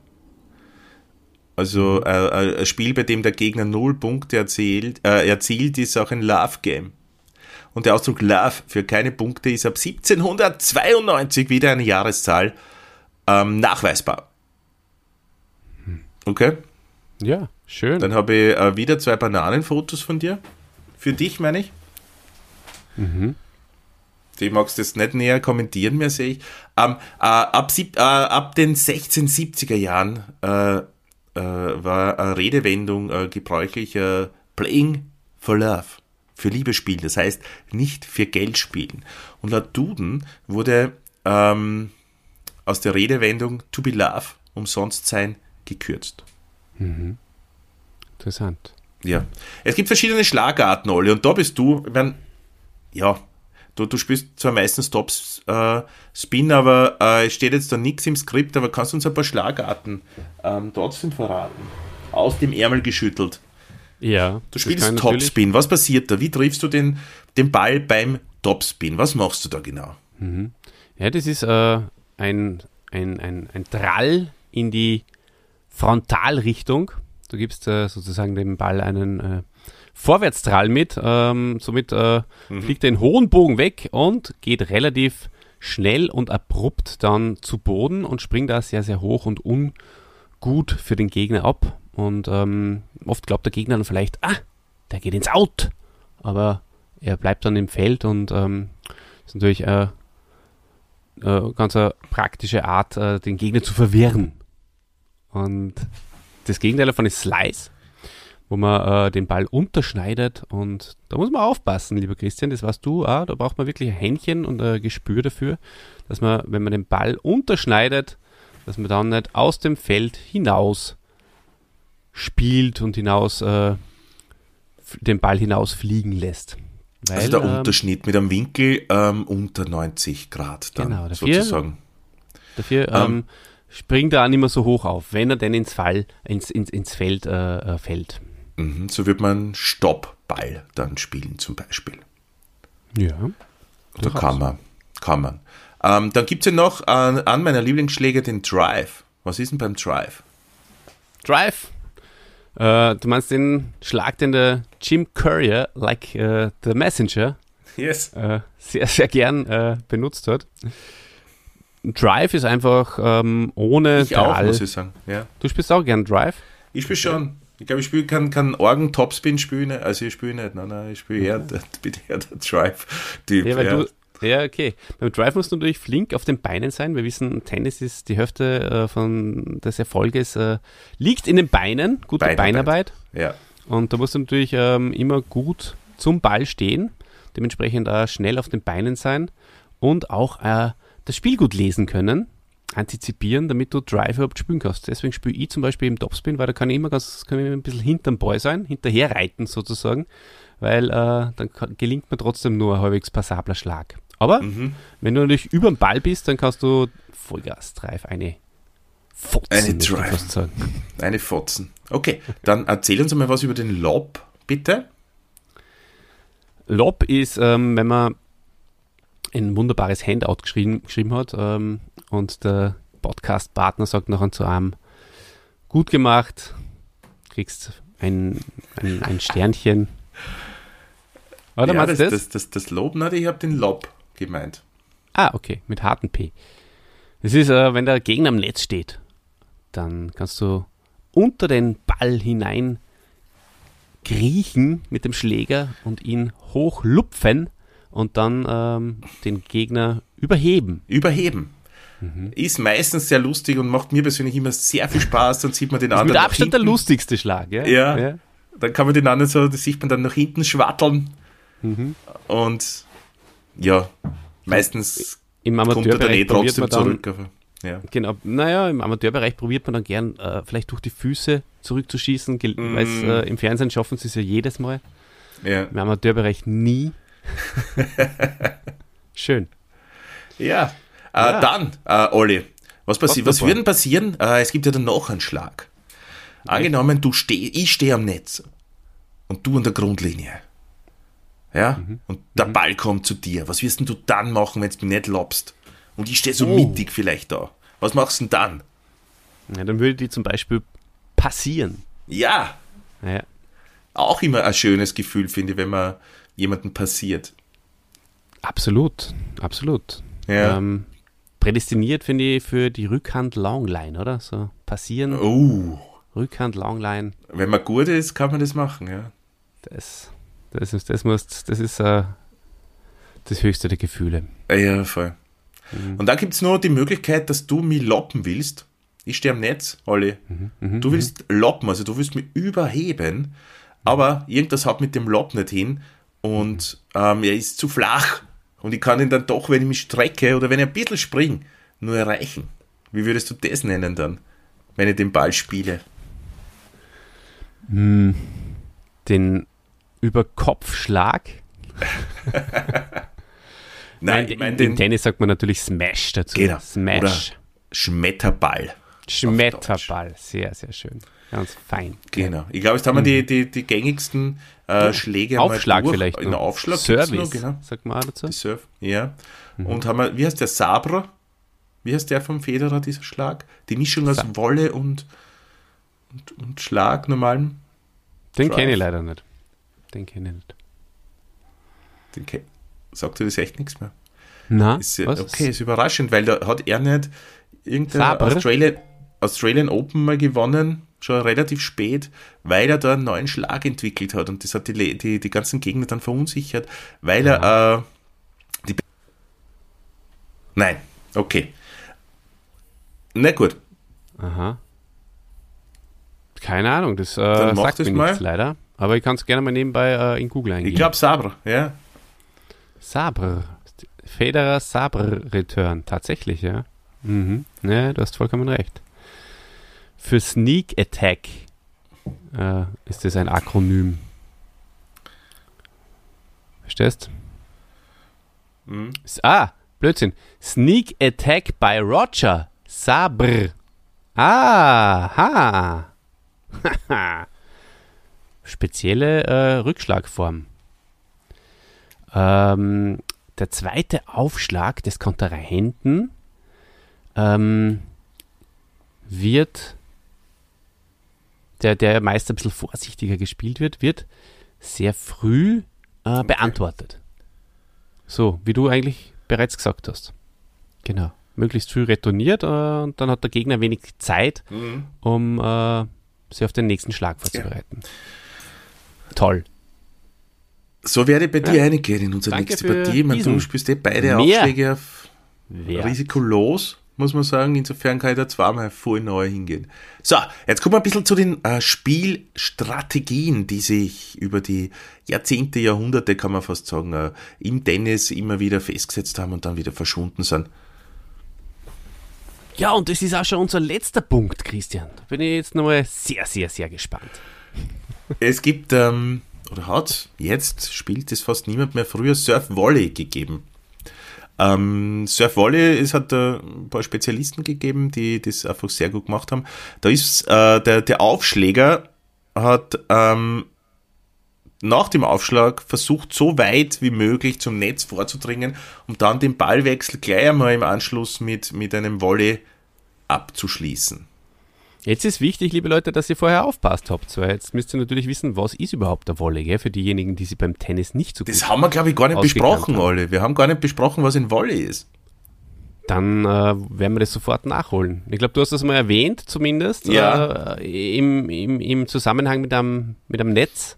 Also äh, äh, ein Spiel, bei dem der Gegner 0 Punkte erzielt, äh, erzielt, ist auch ein Love-Game. Und der Ausdruck Love für keine Punkte ist ab 1792 wieder eine Jahreszahl ähm, nachweisbar. Okay, Ja, schön. dann habe ich äh, wieder zwei Bananenfotos von dir. Für dich, meine ich. Mhm. Die magst du jetzt nicht näher kommentieren mehr, sehe ich. Ähm, äh, ab, sieb, äh, ab den 1670er Jahren äh, äh, war eine Redewendung äh, gebräuchlich, playing for love, für Liebe spielen, das heißt nicht für Geld spielen. Und laut Duden wurde ähm, aus der Redewendung to be love, umsonst sein, gekürzt. Interessant. Ja. Es gibt verschiedene Schlagarten, Olli, und da bist du, ich mein, ja, du, du spielst zwar meistens Top äh, Spin, aber äh, es steht jetzt da nichts im Skript, aber kannst du uns ein paar Schlagarten ähm, trotzdem verraten? Aus dem Ärmel geschüttelt. Ja. Du spielst Topspin. Was passiert da? Wie triffst du den, den Ball beim Topspin? Was machst du da genau? Ja, das ist äh, ein, ein, ein, ein Trall in die Frontalrichtung. Du gibst äh, sozusagen dem Ball einen äh, Vorwärtstrall mit. Ähm, somit äh, fliegt er in hohen Bogen weg und geht relativ schnell und abrupt dann zu Boden und springt da sehr, sehr hoch und ungut für den Gegner ab. Und ähm, oft glaubt der Gegner dann vielleicht, ah, der geht ins Out. Aber er bleibt dann im Feld und ähm, ist natürlich äh, äh, ganz eine praktische Art, äh, den Gegner zu verwirren. Und das Gegenteil davon ist Slice, wo man äh, den Ball unterschneidet und da muss man aufpassen, lieber Christian, das weißt du auch, da braucht man wirklich ein Händchen und ein Gespür dafür, dass man, wenn man den Ball unterschneidet, dass man dann nicht aus dem Feld hinaus spielt und hinaus äh, den Ball hinaus fliegen lässt. Weil, Also der ähm, Unterschnitt mit einem Winkel ähm, unter 90 Grad dann Genau, dafür- sozusagen. Dafür Ähm, ähm, springt er auch nicht mehr so hoch auf, wenn er denn ins Fall, ins, ins, ins Feld äh, äh, fällt. Mhm, so wird man Stoppball dann spielen zum Beispiel. Ja. Da kann man. Kann man. Ähm, dann gibt es ja noch an, an meiner Lieblingsschläger den Drive. Was ist denn beim Drive? Drive. Äh, du meinst den Schlag, den der Jim Courier, like äh, the Messenger, Yes. äh, sehr, sehr gern äh, benutzt hat. Drive ist einfach ähm, ohne Ich auch, Drall. muss ich sagen. Ja. Du spielst auch gern Drive. Ich spiele schon. Ich glaube, ich spiele kann, kann Orgen Topspin spielen. Also ich spiele nicht. Nein, nein, ich spiele eher, der, bin eher der Drive-Typ. Ja, ja. Ja, okay. Beim Drive musst du natürlich flink auf den Beinen sein. Wir wissen, Tennis ist die Hälfte äh, von des Erfolges äh, liegt in den Beinen, gute Beinarbeit. Beinarbeit. ja. Und da musst du natürlich ähm, immer gut zum Ball stehen, dementsprechend äh, schnell auf den Beinen sein und auch äh, das Spiel gut lesen können, antizipieren, damit du Drive überhaupt spielen kannst. Deswegen spiele ich zum Beispiel im Topspin, weil da kann ich immer ganz, kann ich immer ein bisschen hinterm Ball sein, hinterher reiten sozusagen, weil äh, dann kann, gelingt mir trotzdem nur ein halbwegs passabler Schlag. Aber Mhm. wenn du natürlich über dem Ball bist, dann kannst du Vollgas Drive eine Fotzen, Eine Drive. Eine Fotzen. Okay, dann erzähl uns mal was über den Lob, bitte. Lob ist, ähm, wenn man ein wunderbares Handout geschrieben, geschrieben hat ähm, und der Podcast-Partner sagt nachher zu einem, gut gemacht, kriegst ein, ein, ein Sternchen. Oder ja, das, das? das, das, das Lob, nein, ich habe den Lob gemeint. Ah, okay, mit harten P. Das ist, äh, wenn der Gegner am Netz steht, dann kannst du unter den Ball hinein kriechen mit dem Schläger und ihn hochlupfen und dann ähm, den Gegner überheben. Überheben. Mhm. Ist meistens sehr lustig und macht mir persönlich immer sehr viel Spaß. Dann sieht man den ist anderen mit Abstand der lustigste Schlag, ja? Ja. Dann kann man den anderen so, das sieht man dann nach hinten schwatteln. Mhm. Und ja, meistens Im kommt er dann eh Amateurbereich probiert trotzdem man dann, zurück. Ja. Genau, naja, im Amateurbereich probiert man dann gern äh, vielleicht durch die Füße zurückzuschießen, Mm. weil äh, im Fernsehen schaffen sie es ja jedes Mal. Ja. Im Amateurbereich nie. Schön. Ja. Äh, Ja. Dann, äh, Olli, was, passi Was was denn passieren? Äh, es gibt ja dann noch einen Schlag. Angenommen, du steh, ich stehe am Netz und du an der Grundlinie. Ja? Mhm. Und der Ball kommt zu dir. Was wirst denn du dann machen, wenn du mich nicht lobst? Und ich stehe so Oh. mittig vielleicht da. Was machst du denn dann? Ja, dann würde die zum Beispiel passieren. Ja, Ja, auch immer ein schönes Gefühl, finde ich, wenn man jemanden passiert. absolut, absolut. Ja. Ähm, prädestiniert finde ich für die Rückhand Longline, oder? So passieren, Oh, Rückhand Longline, wenn man gut ist, kann man das machen, ja. das, das ist, das muss, das ist äh, das höchste der Gefühle. Ja, voll. Mhm. Und dann gibt es nur die Möglichkeit, dass du mich loppen willst. Ich stehe am Netz, Olli. Mhm, Du willst loppen, also du willst mich überheben, aber irgendwas hat mit dem Lob nicht hin und ähm, er ist zu flach. Und ich kann ihn dann doch, wenn ich mich strecke oder wenn ich ein bisschen springe, nur erreichen. Wie würdest du das nennen dann? wenn ich den Ball spiele? Hm, den Überkopfschlag. Nein, ich mein, im Tennis sagt man natürlich Smash dazu. Genau. Smash. Oder Schmetterball. Schmetterball, sehr, sehr schön. Ganz fein. Genau. Ich glaube, jetzt haben wir die, die, die gängigsten äh, Schläge Aufschlag durch. vielleicht. In Aufschlag Service, noch, genau. sagt man dazu. Die Surf, ja. Mhm. Und haben wir, wie heißt der Sabre? Wie heißt der vom Federer, dieser Schlag? Die Mischung aus Sa Wolle und, und, und Schlag, normalen. Den kenne ich leider nicht. Den kenne ich nicht. Den ke Sagt dir das echt nichts mehr? Na, ist, was? Okay, ist überraschend, weil da hat er nicht irgendein Australian, Australian Open mal gewonnen, schon relativ spät, weil er da einen neuen Schlag entwickelt hat und das hat die, die, die ganzen Gegner dann verunsichert, weil er äh, die Nein, okay. Na gut. Aha. Keine Ahnung, das äh, sagt mir mal. nichts leider. Aber ich kann es gerne mal nebenbei äh, in Google eingeben. Ich glaube Sabre, ja. Sabre. Federer Sabre Return, tatsächlich, ja. Mhm. Ja, du hast vollkommen recht. Für Sneak Attack äh, ist das ein Akronym. Verstehst? Mhm. Ah, Blödsinn. Sneak Attack by Roger. Sabre. Aha. Spezielle äh, Rückschlagform. Ähm, der zweite Aufschlag des Kontrahenten ähm, wird, der, der meist ein bisschen vorsichtiger gespielt wird, wird sehr früh äh, beantwortet. So, wie du eigentlich bereits gesagt hast. Genau. Möglichst früh retourniert äh, und dann hat der Gegner wenig Zeit, mhm. um äh, sich auf den nächsten Schlag vorzubereiten. Ja. Toll. So werde ich bei dir ja. eingehen in unsere Danke nächste Partie. Man, du spielst eh beide Mehr. Aufschläge auf Wert. risikolos muss man sagen. Insofern kann ich da zweimal voll neu hingehen. So, jetzt kommen wir ein bisschen zu den äh, Spielstrategien, die sich über die Jahrzehnte, Jahrhunderte, kann man fast sagen, äh, im Tennis immer wieder festgesetzt haben und dann wieder verschwunden sind. Ja, und das ist auch schon unser letzter Punkt, Christian. Da bin ich jetzt nochmal sehr, sehr, sehr gespannt. Es gibt, ähm, oder hat, jetzt spielt es fast niemand mehr, früher Surf-Volley gegeben. Ähm, Surf Volley, es hat äh, ein paar Spezialisten gegeben, die das einfach sehr gut gemacht haben. Da ist äh, der, der Aufschläger hat ähm, nach dem Aufschlag versucht, so weit wie möglich zum Netz vorzudringen, um dann den Ballwechsel gleich einmal im Anschluss mit, mit einem Volley abzuschließen. Jetzt ist wichtig, liebe Leute, dass ihr vorher aufpasst habt, weil jetzt müsst ihr natürlich wissen, was ist überhaupt der Volley, gell? für diejenigen, die sie beim Tennis nicht so gut Das haben wir, glaube ich, gar nicht besprochen, alle. Wir haben gar nicht besprochen, was ein Volley ist. Dann äh, werden wir das sofort nachholen. Ich glaube, du hast das mal erwähnt, zumindest, ja. äh, im, im, im Zusammenhang mit einem, mit einem Netz.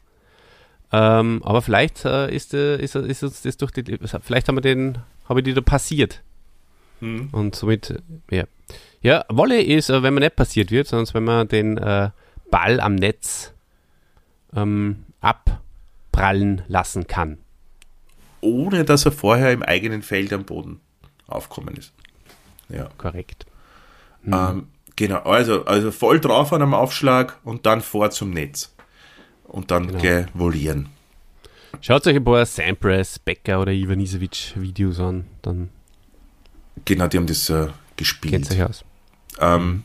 Ähm, aber vielleicht äh, ist, äh, ist, ist uns das durch die, vielleicht haben wir den, habe ich die da passiert. Hm. Und somit, ja. Ja, Wolle ist, äh, wenn man nicht passiert wird, sondern wenn man den äh, Ball am Netz ähm, abprallen lassen kann. Ohne dass er vorher im eigenen Feld am Boden aufkommen ist. Ja. Korrekt. Hm. Ähm, genau, also, also voll drauf an einem Aufschlag und dann vor zum Netz. Und dann genau. volieren. Schaut euch ein paar Sampras, Becker oder Ivanisevic Videos an. Dann genau, die haben das äh, gespielt. Kennt sich aus. Ähm,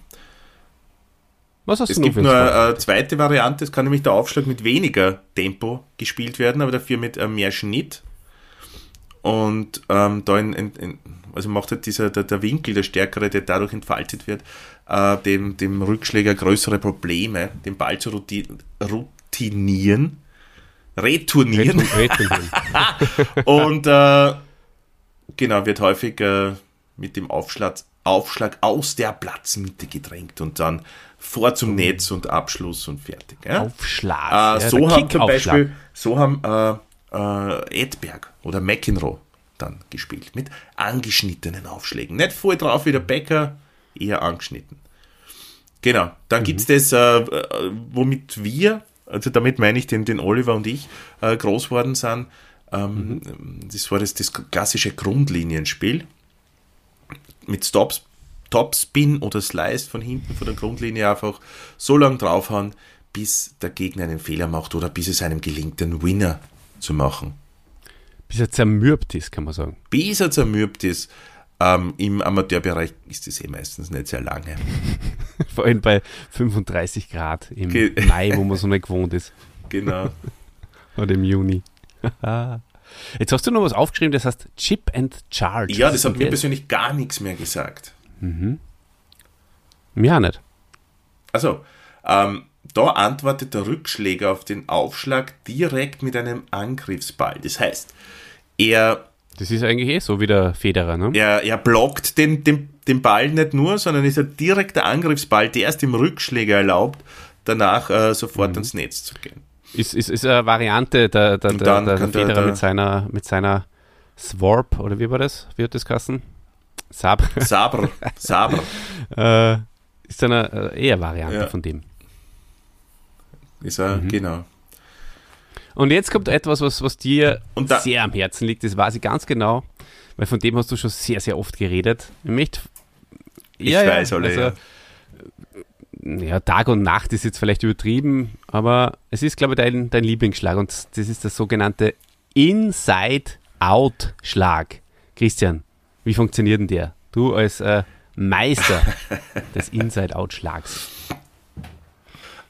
Was hast es du gibt nur eine zweite Variante, es kann nämlich der Aufschlag mit weniger Tempo gespielt werden, aber dafür mit äh, mehr Schnitt. Und ähm, da in, in, in, also macht halt dieser, der, der, Winkel, der stärkere, der dadurch entfaltet wird, äh, dem, dem Rückschläger größere Probleme, den Ball zu routinieren, retournieren. retournieren. Und äh, genau, wird häufig äh, mit dem Aufschlag, Aufschlag aus der Platzmitte gedrängt und dann vor zum Netz und Abschluss und fertig. Ja? Aufschlag. Äh, so haben zum Beispiel, so haben äh, äh, Edberg oder McEnroe dann gespielt mit angeschnittenen Aufschlägen. Nicht voll drauf wie der Bäcker, eher angeschnitten. Genau, dann mhm. gibt es das, äh, äh, womit wir, also damit meine ich den, den Oliver und ich, äh, groß worden sind. Ähm, mhm. Das war das, das klassische Grundlinienspiel mit Stops Topspin oder Slice von hinten von der Grundlinie einfach so lang draufhauen, bis der Gegner einen Fehler macht oder bis es einem gelingt, den Winner zu machen. Bis er zermürbt ist, kann man sagen. Bis er zermürbt ist. Ähm, Im Amateurbereich ist es eh meistens nicht sehr lange. Vor allem bei 35 Grad im Ge Mai, wo man so nicht gewohnt ist. Genau. Oder im Juni. Jetzt hast du noch was aufgeschrieben, das heißt Chip and Charge. Ja, das hat mir persönlich gar nichts mehr gesagt. Mhm. Mir auch nicht. Also, ähm, da antwortet der Rückschläger auf den Aufschlag direkt mit einem Angriffsball. Das heißt, er. Das ist eigentlich eh so wie der Federer, ne? Er, er blockt den, den, den Ball nicht nur, sondern ist ein direkter Angriffsball, der erst dem Rückschläger erlaubt, danach äh, sofort mhm. ans Netz zu gehen. Ist, ist, ist eine Variante der, der, der, der, der Federer der, mit seiner, mit seiner Swarp, oder wie war das? Wie hat das Kassen? Sabre. Sabre. Sabre. äh, ist eine äh, eher Variante ja. von dem. Ist er, mhm. genau. Und jetzt kommt etwas, was, was dir da, sehr am Herzen liegt, das weiß ich ganz genau, weil von dem hast du schon sehr, sehr oft geredet. Ich möchte. Ich ja, weiß ja, alle, also, ja Tag und Nacht ist jetzt vielleicht übertrieben, aber es ist, glaube ich, dein, dein Lieblingsschlag und das ist der sogenannte Inside-Out-Schlag. Christian, wie funktioniert denn der? Du als äh, Meister des Inside-Out-Schlags.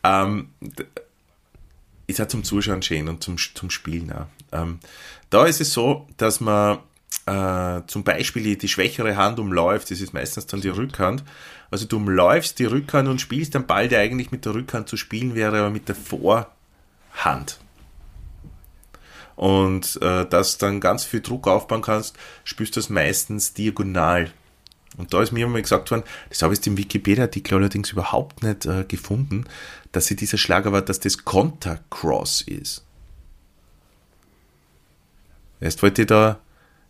Ähm, ist ja zum Zuschauen schön und zum, zum Spielen auch. Ähm, da ist es so, dass man äh, zum Beispiel die, die schwächere Hand umläuft, das ist meistens dann die Rückhand, also du umläufst die Rückhand und spielst einen Ball, der eigentlich mit der Rückhand zu spielen wäre, aber mit der Vorhand. Und äh, dass dann ganz viel Druck aufbauen kannst, spürst du das meistens diagonal. Und da ist mir immer gesagt worden, das habe ich im Wikipedia-Artikel allerdings überhaupt nicht äh, gefunden, dass sie dieser Schlag aber, dass das Conter-Cross ist. Erst wollte ich da,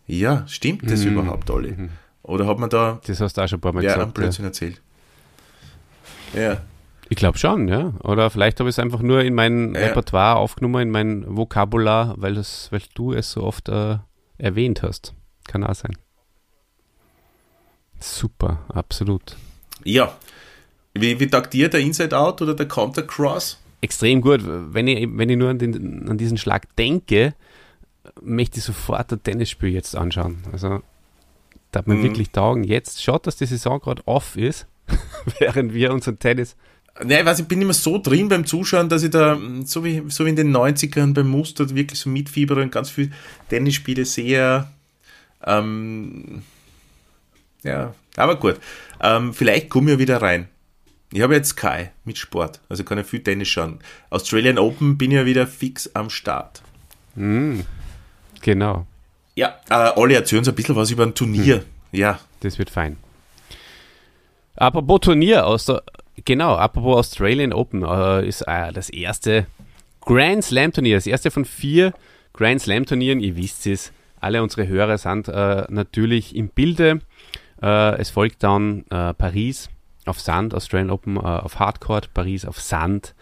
ja, stimmt das mhm. überhaupt, Olli? Mhm. Oder hat man da. Das hast du auch schon ein paar Mal ja, gesagt. Blödsinn ja. erzählt. Ja. Ich glaube schon, ja. Oder vielleicht habe ich es einfach nur in mein ja. Repertoire aufgenommen, in mein Vokabular, weil, das, weil du es so oft äh, erwähnt hast. Kann auch sein. Super, absolut. Ja. Wie, wie tagt dir der Inside Out oder der Counter Cross? Extrem gut. Wenn ich, wenn ich nur an, den, an diesen Schlag denke, möchte ich sofort ein Tennisspiel jetzt anschauen. Also darf man mhm. wirklich taugen. Jetzt schaut, dass die Saison gerade off ist, während wir unseren Tennis. Nein, ich weiß, ich bin immer so drin beim Zuschauen, dass ich da, so wie, so wie in den 90ern beim Muster, wirklich so mitfiebere und ganz viele Tennisspiele sehe. Ähm, ja, aber gut. Ähm, vielleicht komme ich wieder rein. Ich habe jetzt Sky mit Sport, also kann ich viel Tennis schauen. Australian Open bin ich ja wieder fix am Start. Mm, genau. Ja, äh, Olli, erzähl uns ein bisschen was über ein Turnier. Hm. Ja. Das wird fein. Apropos Turnier, aus der, genau, apropos Australian Open, äh, ist äh, das erste Grand Slam Turnier, das erste von vier Grand Slam Turnieren, ihr wisst es, alle unsere Hörer sind äh, natürlich im Bilde. Äh, es folgt dann äh, Paris auf Sand, Australian Open äh, auf Hardcourt, Paris auf Sand.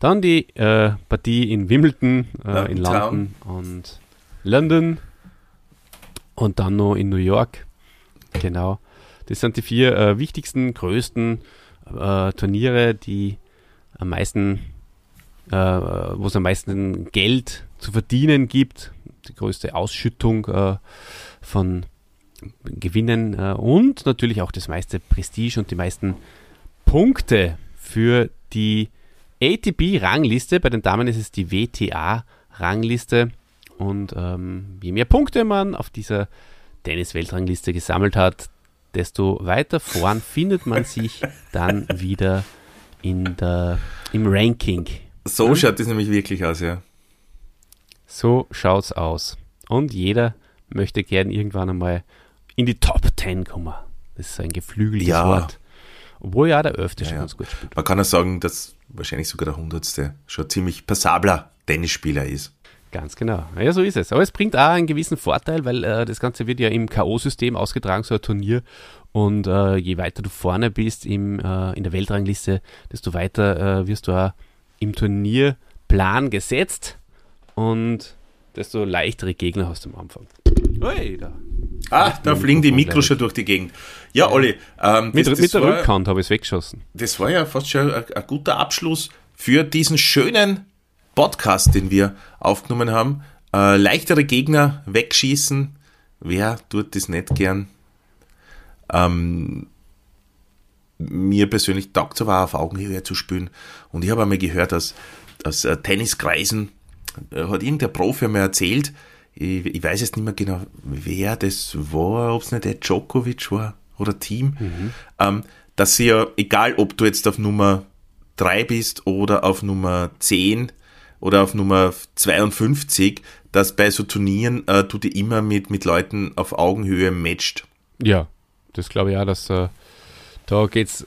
Dann die Partie in Wimbledon, in London und London und dann noch in New York. Genau. Das sind die vier äh, wichtigsten, größten äh, Turniere, die am meisten, äh, wo es am meisten Geld zu verdienen gibt. Die größte Ausschüttung äh, von Gewinnen äh, und natürlich auch das meiste Prestige und die meisten Punkte für die ATP-Rangliste. Bei den Damen ist es die WTA-Rangliste. Und ähm, je mehr Punkte man auf dieser Tennis-Weltrangliste gesammelt hat, desto weiter vorn findet man sich dann wieder in der, im Ranking. So schaut es nämlich wirklich aus, ja. So schaut's aus. Und jeder möchte gern irgendwann einmal in die Top 10 kommen. Das ist ein geflügeltes ja. Wort. Obwohl ja der Öfte ja, schon ganz gut spielt. Man kann auch sagen, dass wahrscheinlich sogar der Hundertste schon ziemlich passabler Tennisspieler ist. Ganz genau. Ja, so ist es. Aber es bringt auch einen gewissen Vorteil, weil äh, das Ganze wird ja im K.O.-System ausgetragen, so ein Turnier. Und äh, je weiter du vorne bist im, äh, in der Weltrangliste, desto weiter äh, wirst du auch im Turnierplan gesetzt und desto leichtere Gegner hast du am Anfang. Hey, da. Ah, da fliegen die Mikros schon durch die Gegend. Ja, Olli. Ähm, mit, das, das mit der war, Rückhand habe ich es weggeschossen. Das war ja fast schon ein, ein, guter Abschluss für diesen schönen Podcast, den wir aufgenommen haben. Äh, leichtere Gegner wegschießen. Wer tut das nicht gern? Ähm, mir persönlich taugt es aber auf Augenhöhe zu spielen. Und ich habe einmal gehört, dass, dass äh, Tenniskreisen, äh, hat irgendein Profi mir erzählt, ich, ich, weiß jetzt nicht mehr genau, wer das war, ob es nicht der Djokovic war oder Team, mhm. ähm, dass sie ja, egal ob du jetzt auf Nummer 3 bist oder auf Nummer 10 oder auf Nummer 52, dass bei so Turnieren äh, du die immer mit, mit Leuten auf Augenhöhe matcht. Ja, das glaube ich auch, dass äh, da geht es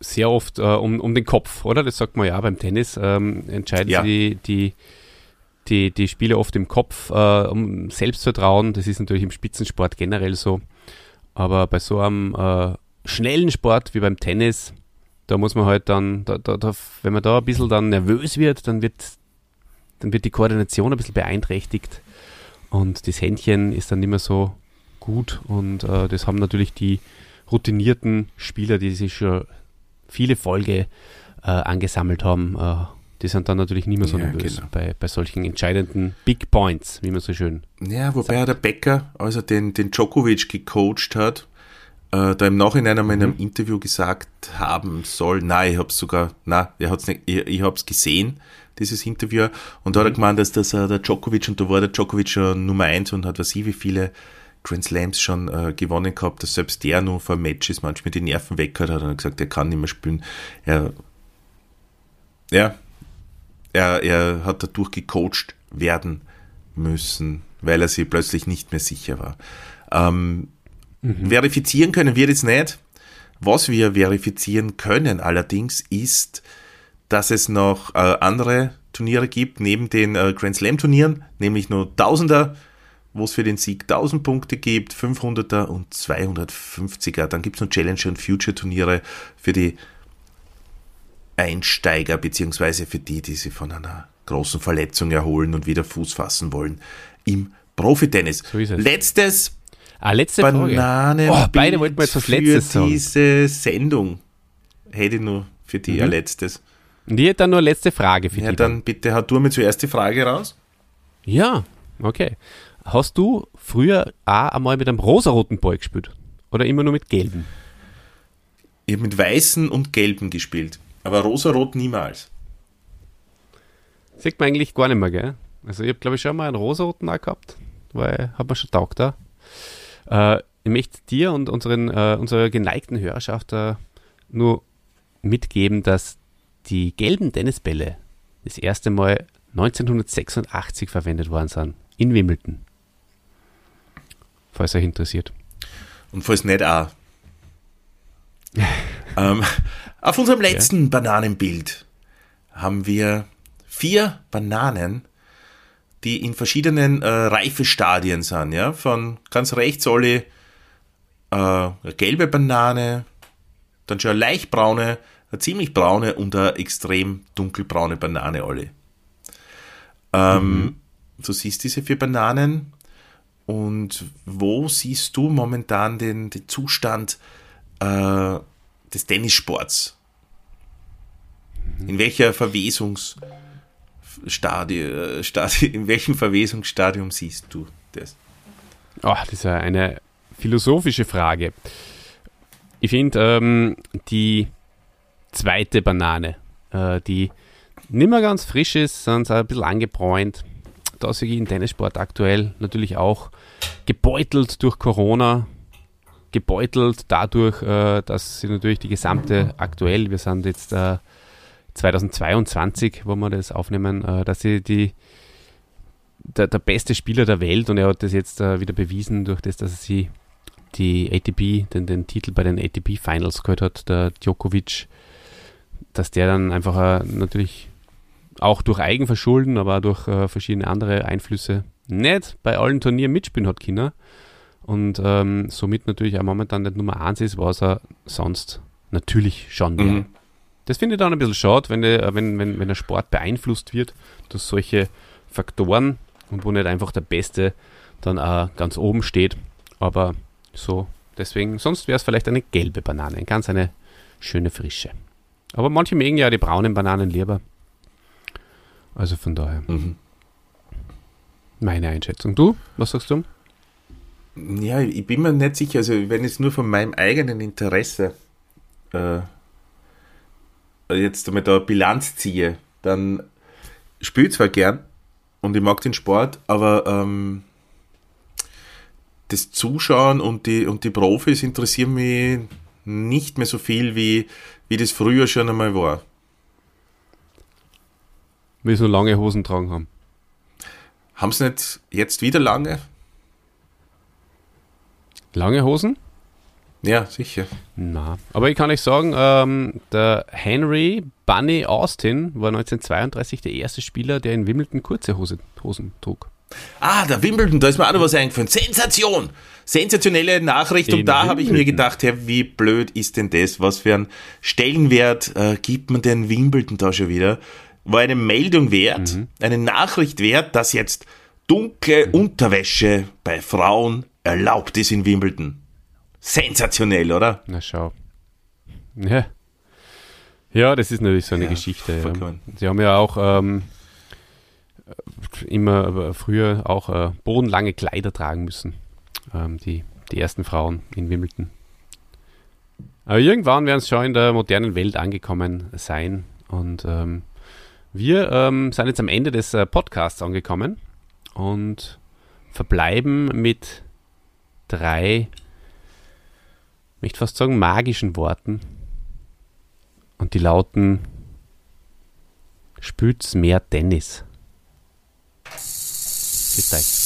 sehr oft äh, um, um den Kopf, oder? Das sagt man ja beim Tennis. Ähm, entscheiden ja. die, die, die, die Spiele oft im Kopf, äh, um Selbstvertrauen. Das ist natürlich im Spitzensport generell so. Aber bei so einem äh, schnellen Sport wie beim Tennis, da muss man halt dann, da, da, da, wenn man da ein bisschen dann nervös wird, dann wird, dann wird die Koordination ein bisschen beeinträchtigt. Und das Händchen ist dann nicht mehr so gut. Und äh, das haben natürlich die routinierten Spieler, die sich schon viele Folge äh, angesammelt haben, äh, die sind dann natürlich nicht mehr so ja, nervös genau. bei, bei solchen entscheidenden Big Points, wie man so schön Ja, wobei sagt. der Becker, als er den, den Djokovic gecoacht hat, äh, da im Nachhinein einmal in einem mhm. Interview gesagt haben soll, nein, ich hab's sogar, nein, er hat's nicht, ich, ich hab's gesehen, dieses Interview, und da hat er mhm. gemeint, dass das äh, der Djokovic, und da war der Djokovic schon Nummer eins und hat was ich, wie viele Grand Slams schon äh, gewonnen gehabt, dass selbst der nur vor Matches manchmal die Nerven weg hat, hat er gesagt, er kann nicht mehr spielen. Er, ja, er, er hat dadurch gecoacht werden müssen, weil er sich plötzlich nicht mehr sicher war. Ähm, mhm. Verifizieren können wir das nicht. Was wir verifizieren können allerdings ist, dass es noch äh, andere Turniere gibt, neben den äh, Grand Slam Turnieren, nämlich nur Tausender wo es für den Sieg 1000 Punkte gibt, 500er und 250er. Dann gibt es noch Challenge und Future Turniere für die Einsteiger, beziehungsweise für die, die sich von einer großen Verletzung erholen und wieder Fuß fassen wollen im Profitennis. So Letztes Ah, letzte Banane oh, beide wollten wir jetzt was Letztes für diese Sendung. Hätte ich nur für die mhm. ein letztes. Und ich hätte dann nur eine letzte Frage für ja, dich. Ja, dann bitte, hau du mir zuerst die Frage raus. Ja, okay. Hast du früher auch einmal mit einem rosaroten Ball gespielt? Oder immer nur mit gelben? Ich habe mit weißen und gelben gespielt, aber rosarot niemals. Sieht man eigentlich gar nicht mehr, gell? Also ich habe glaube ich schon mal einen rosaroten auch gehabt, weil hat man schon taugt da. Äh, ich möchte dir und unseren, äh, unserer geneigten Hörerschaft äh, nur mitgeben, dass die gelben Tennisbälle das erste Mal 1986 verwendet worden sind in Wimbledon falls euch interessiert. Und falls nicht auch. ähm, auf unserem letzten ja. Bananenbild haben wir vier Bananen, die in verschiedenen äh, Reifestadien sind. Ja? Von ganz rechts alle äh, eine gelbe Banane, dann schon eine leicht braune, eine ziemlich braune und eine extrem dunkelbraune Banane alle. Ähm, mhm. Du siehst diese vier Bananen und wo siehst du momentan den, den Zustand äh, des Tennissports? In welcher Verwesungsstadie, Stadie, in welchem Verwesungsstadium siehst du das? Oh, das ist eine philosophische Frage. Ich finde ähm, die zweite Banane, äh, die nicht mehr ganz frisch ist, sondern ein bisschen angebräunt, da sehe ich im Tennissport aktuell natürlich auch gebeutelt durch Corona, gebeutelt dadurch, äh, dass sie natürlich die gesamte aktuell, wir sind jetzt äh, 2022, wo wir das aufnehmen, äh, dass sie die der, der, beste Spieler der Welt und er hat das jetzt äh, wieder bewiesen durch das, dass er sie die ATP, den, den Titel bei den ATP Finals gehört hat, der Djokovic, dass der dann einfach äh, natürlich auch durch Eigenverschulden, aber auch durch verschiedene andere Einflüsse nicht bei allen Turnieren mitspielen hat China und ähm, somit natürlich auch momentan nicht Nummer 1 ist, was er sonst natürlich schon wäre. Mhm. Das finde ich dann ein bisschen schade, wenn, der, wenn, wenn, wenn der Sport beeinflusst wird durch solche Faktoren und wo nicht einfach der Beste dann auch ganz oben steht. Aber so, deswegen, sonst wäre es vielleicht eine gelbe Banane, ganz eine schöne frische. Aber manche mögen ja die braunen Bananen lieber. Also von daher. Mhm. Meine Einschätzung. Du, was sagst du? Ja, ich bin mir nicht sicher, also wenn es nur von meinem eigenen Interesse äh, jetzt einmal da Bilanz ziehe, dann spiele ich zwar gern und ich mag den Sport, aber ähm, das Zuschauen und die, und die Profis interessieren mich nicht mehr so viel, wie, wie das früher schon einmal war. Wie so lange Hosen tragen haben. Haben sie nicht jetzt wieder lange? Lange Hosen? Ja, sicher. Na, aber ich kann euch sagen, ähm, der Henry Bunny Austin war 1932 der erste Spieler, der in Wimbledon kurze Hose, Hosen trug. Ah, der Wimbledon, da ist mir auch noch was eingefallen. Sensation! Sensationelle Nachricht. Und In da habe ich mir gedacht, ja, wie blöd ist denn das? Was für einen Stellenwert äh, gibt man denn Wimbledon da schon wieder? War eine Meldung wert, Mhm. eine Nachricht wert, dass jetzt dunkle Unterwäsche bei Frauen erlaubt ist in Wimbledon. Sensationell, oder? Na schau. Ja. Ja, das ist natürlich so eine Ja, Geschichte. Ja. vollkommen. Sie haben ja auch ähm, immer aber früher auch äh, bodenlange Kleider tragen müssen. Ähm, die, die ersten Frauen in Wimbledon. Aber irgendwann werden es schon in der modernen Welt angekommen sein. Und ähm, wir ähm, sind jetzt am Ende des äh, Podcasts angekommen und verbleiben mit drei, möchte fast sagen, magischen Worten. Und die lauten: Spült's mehr Tennis. Bis gleich.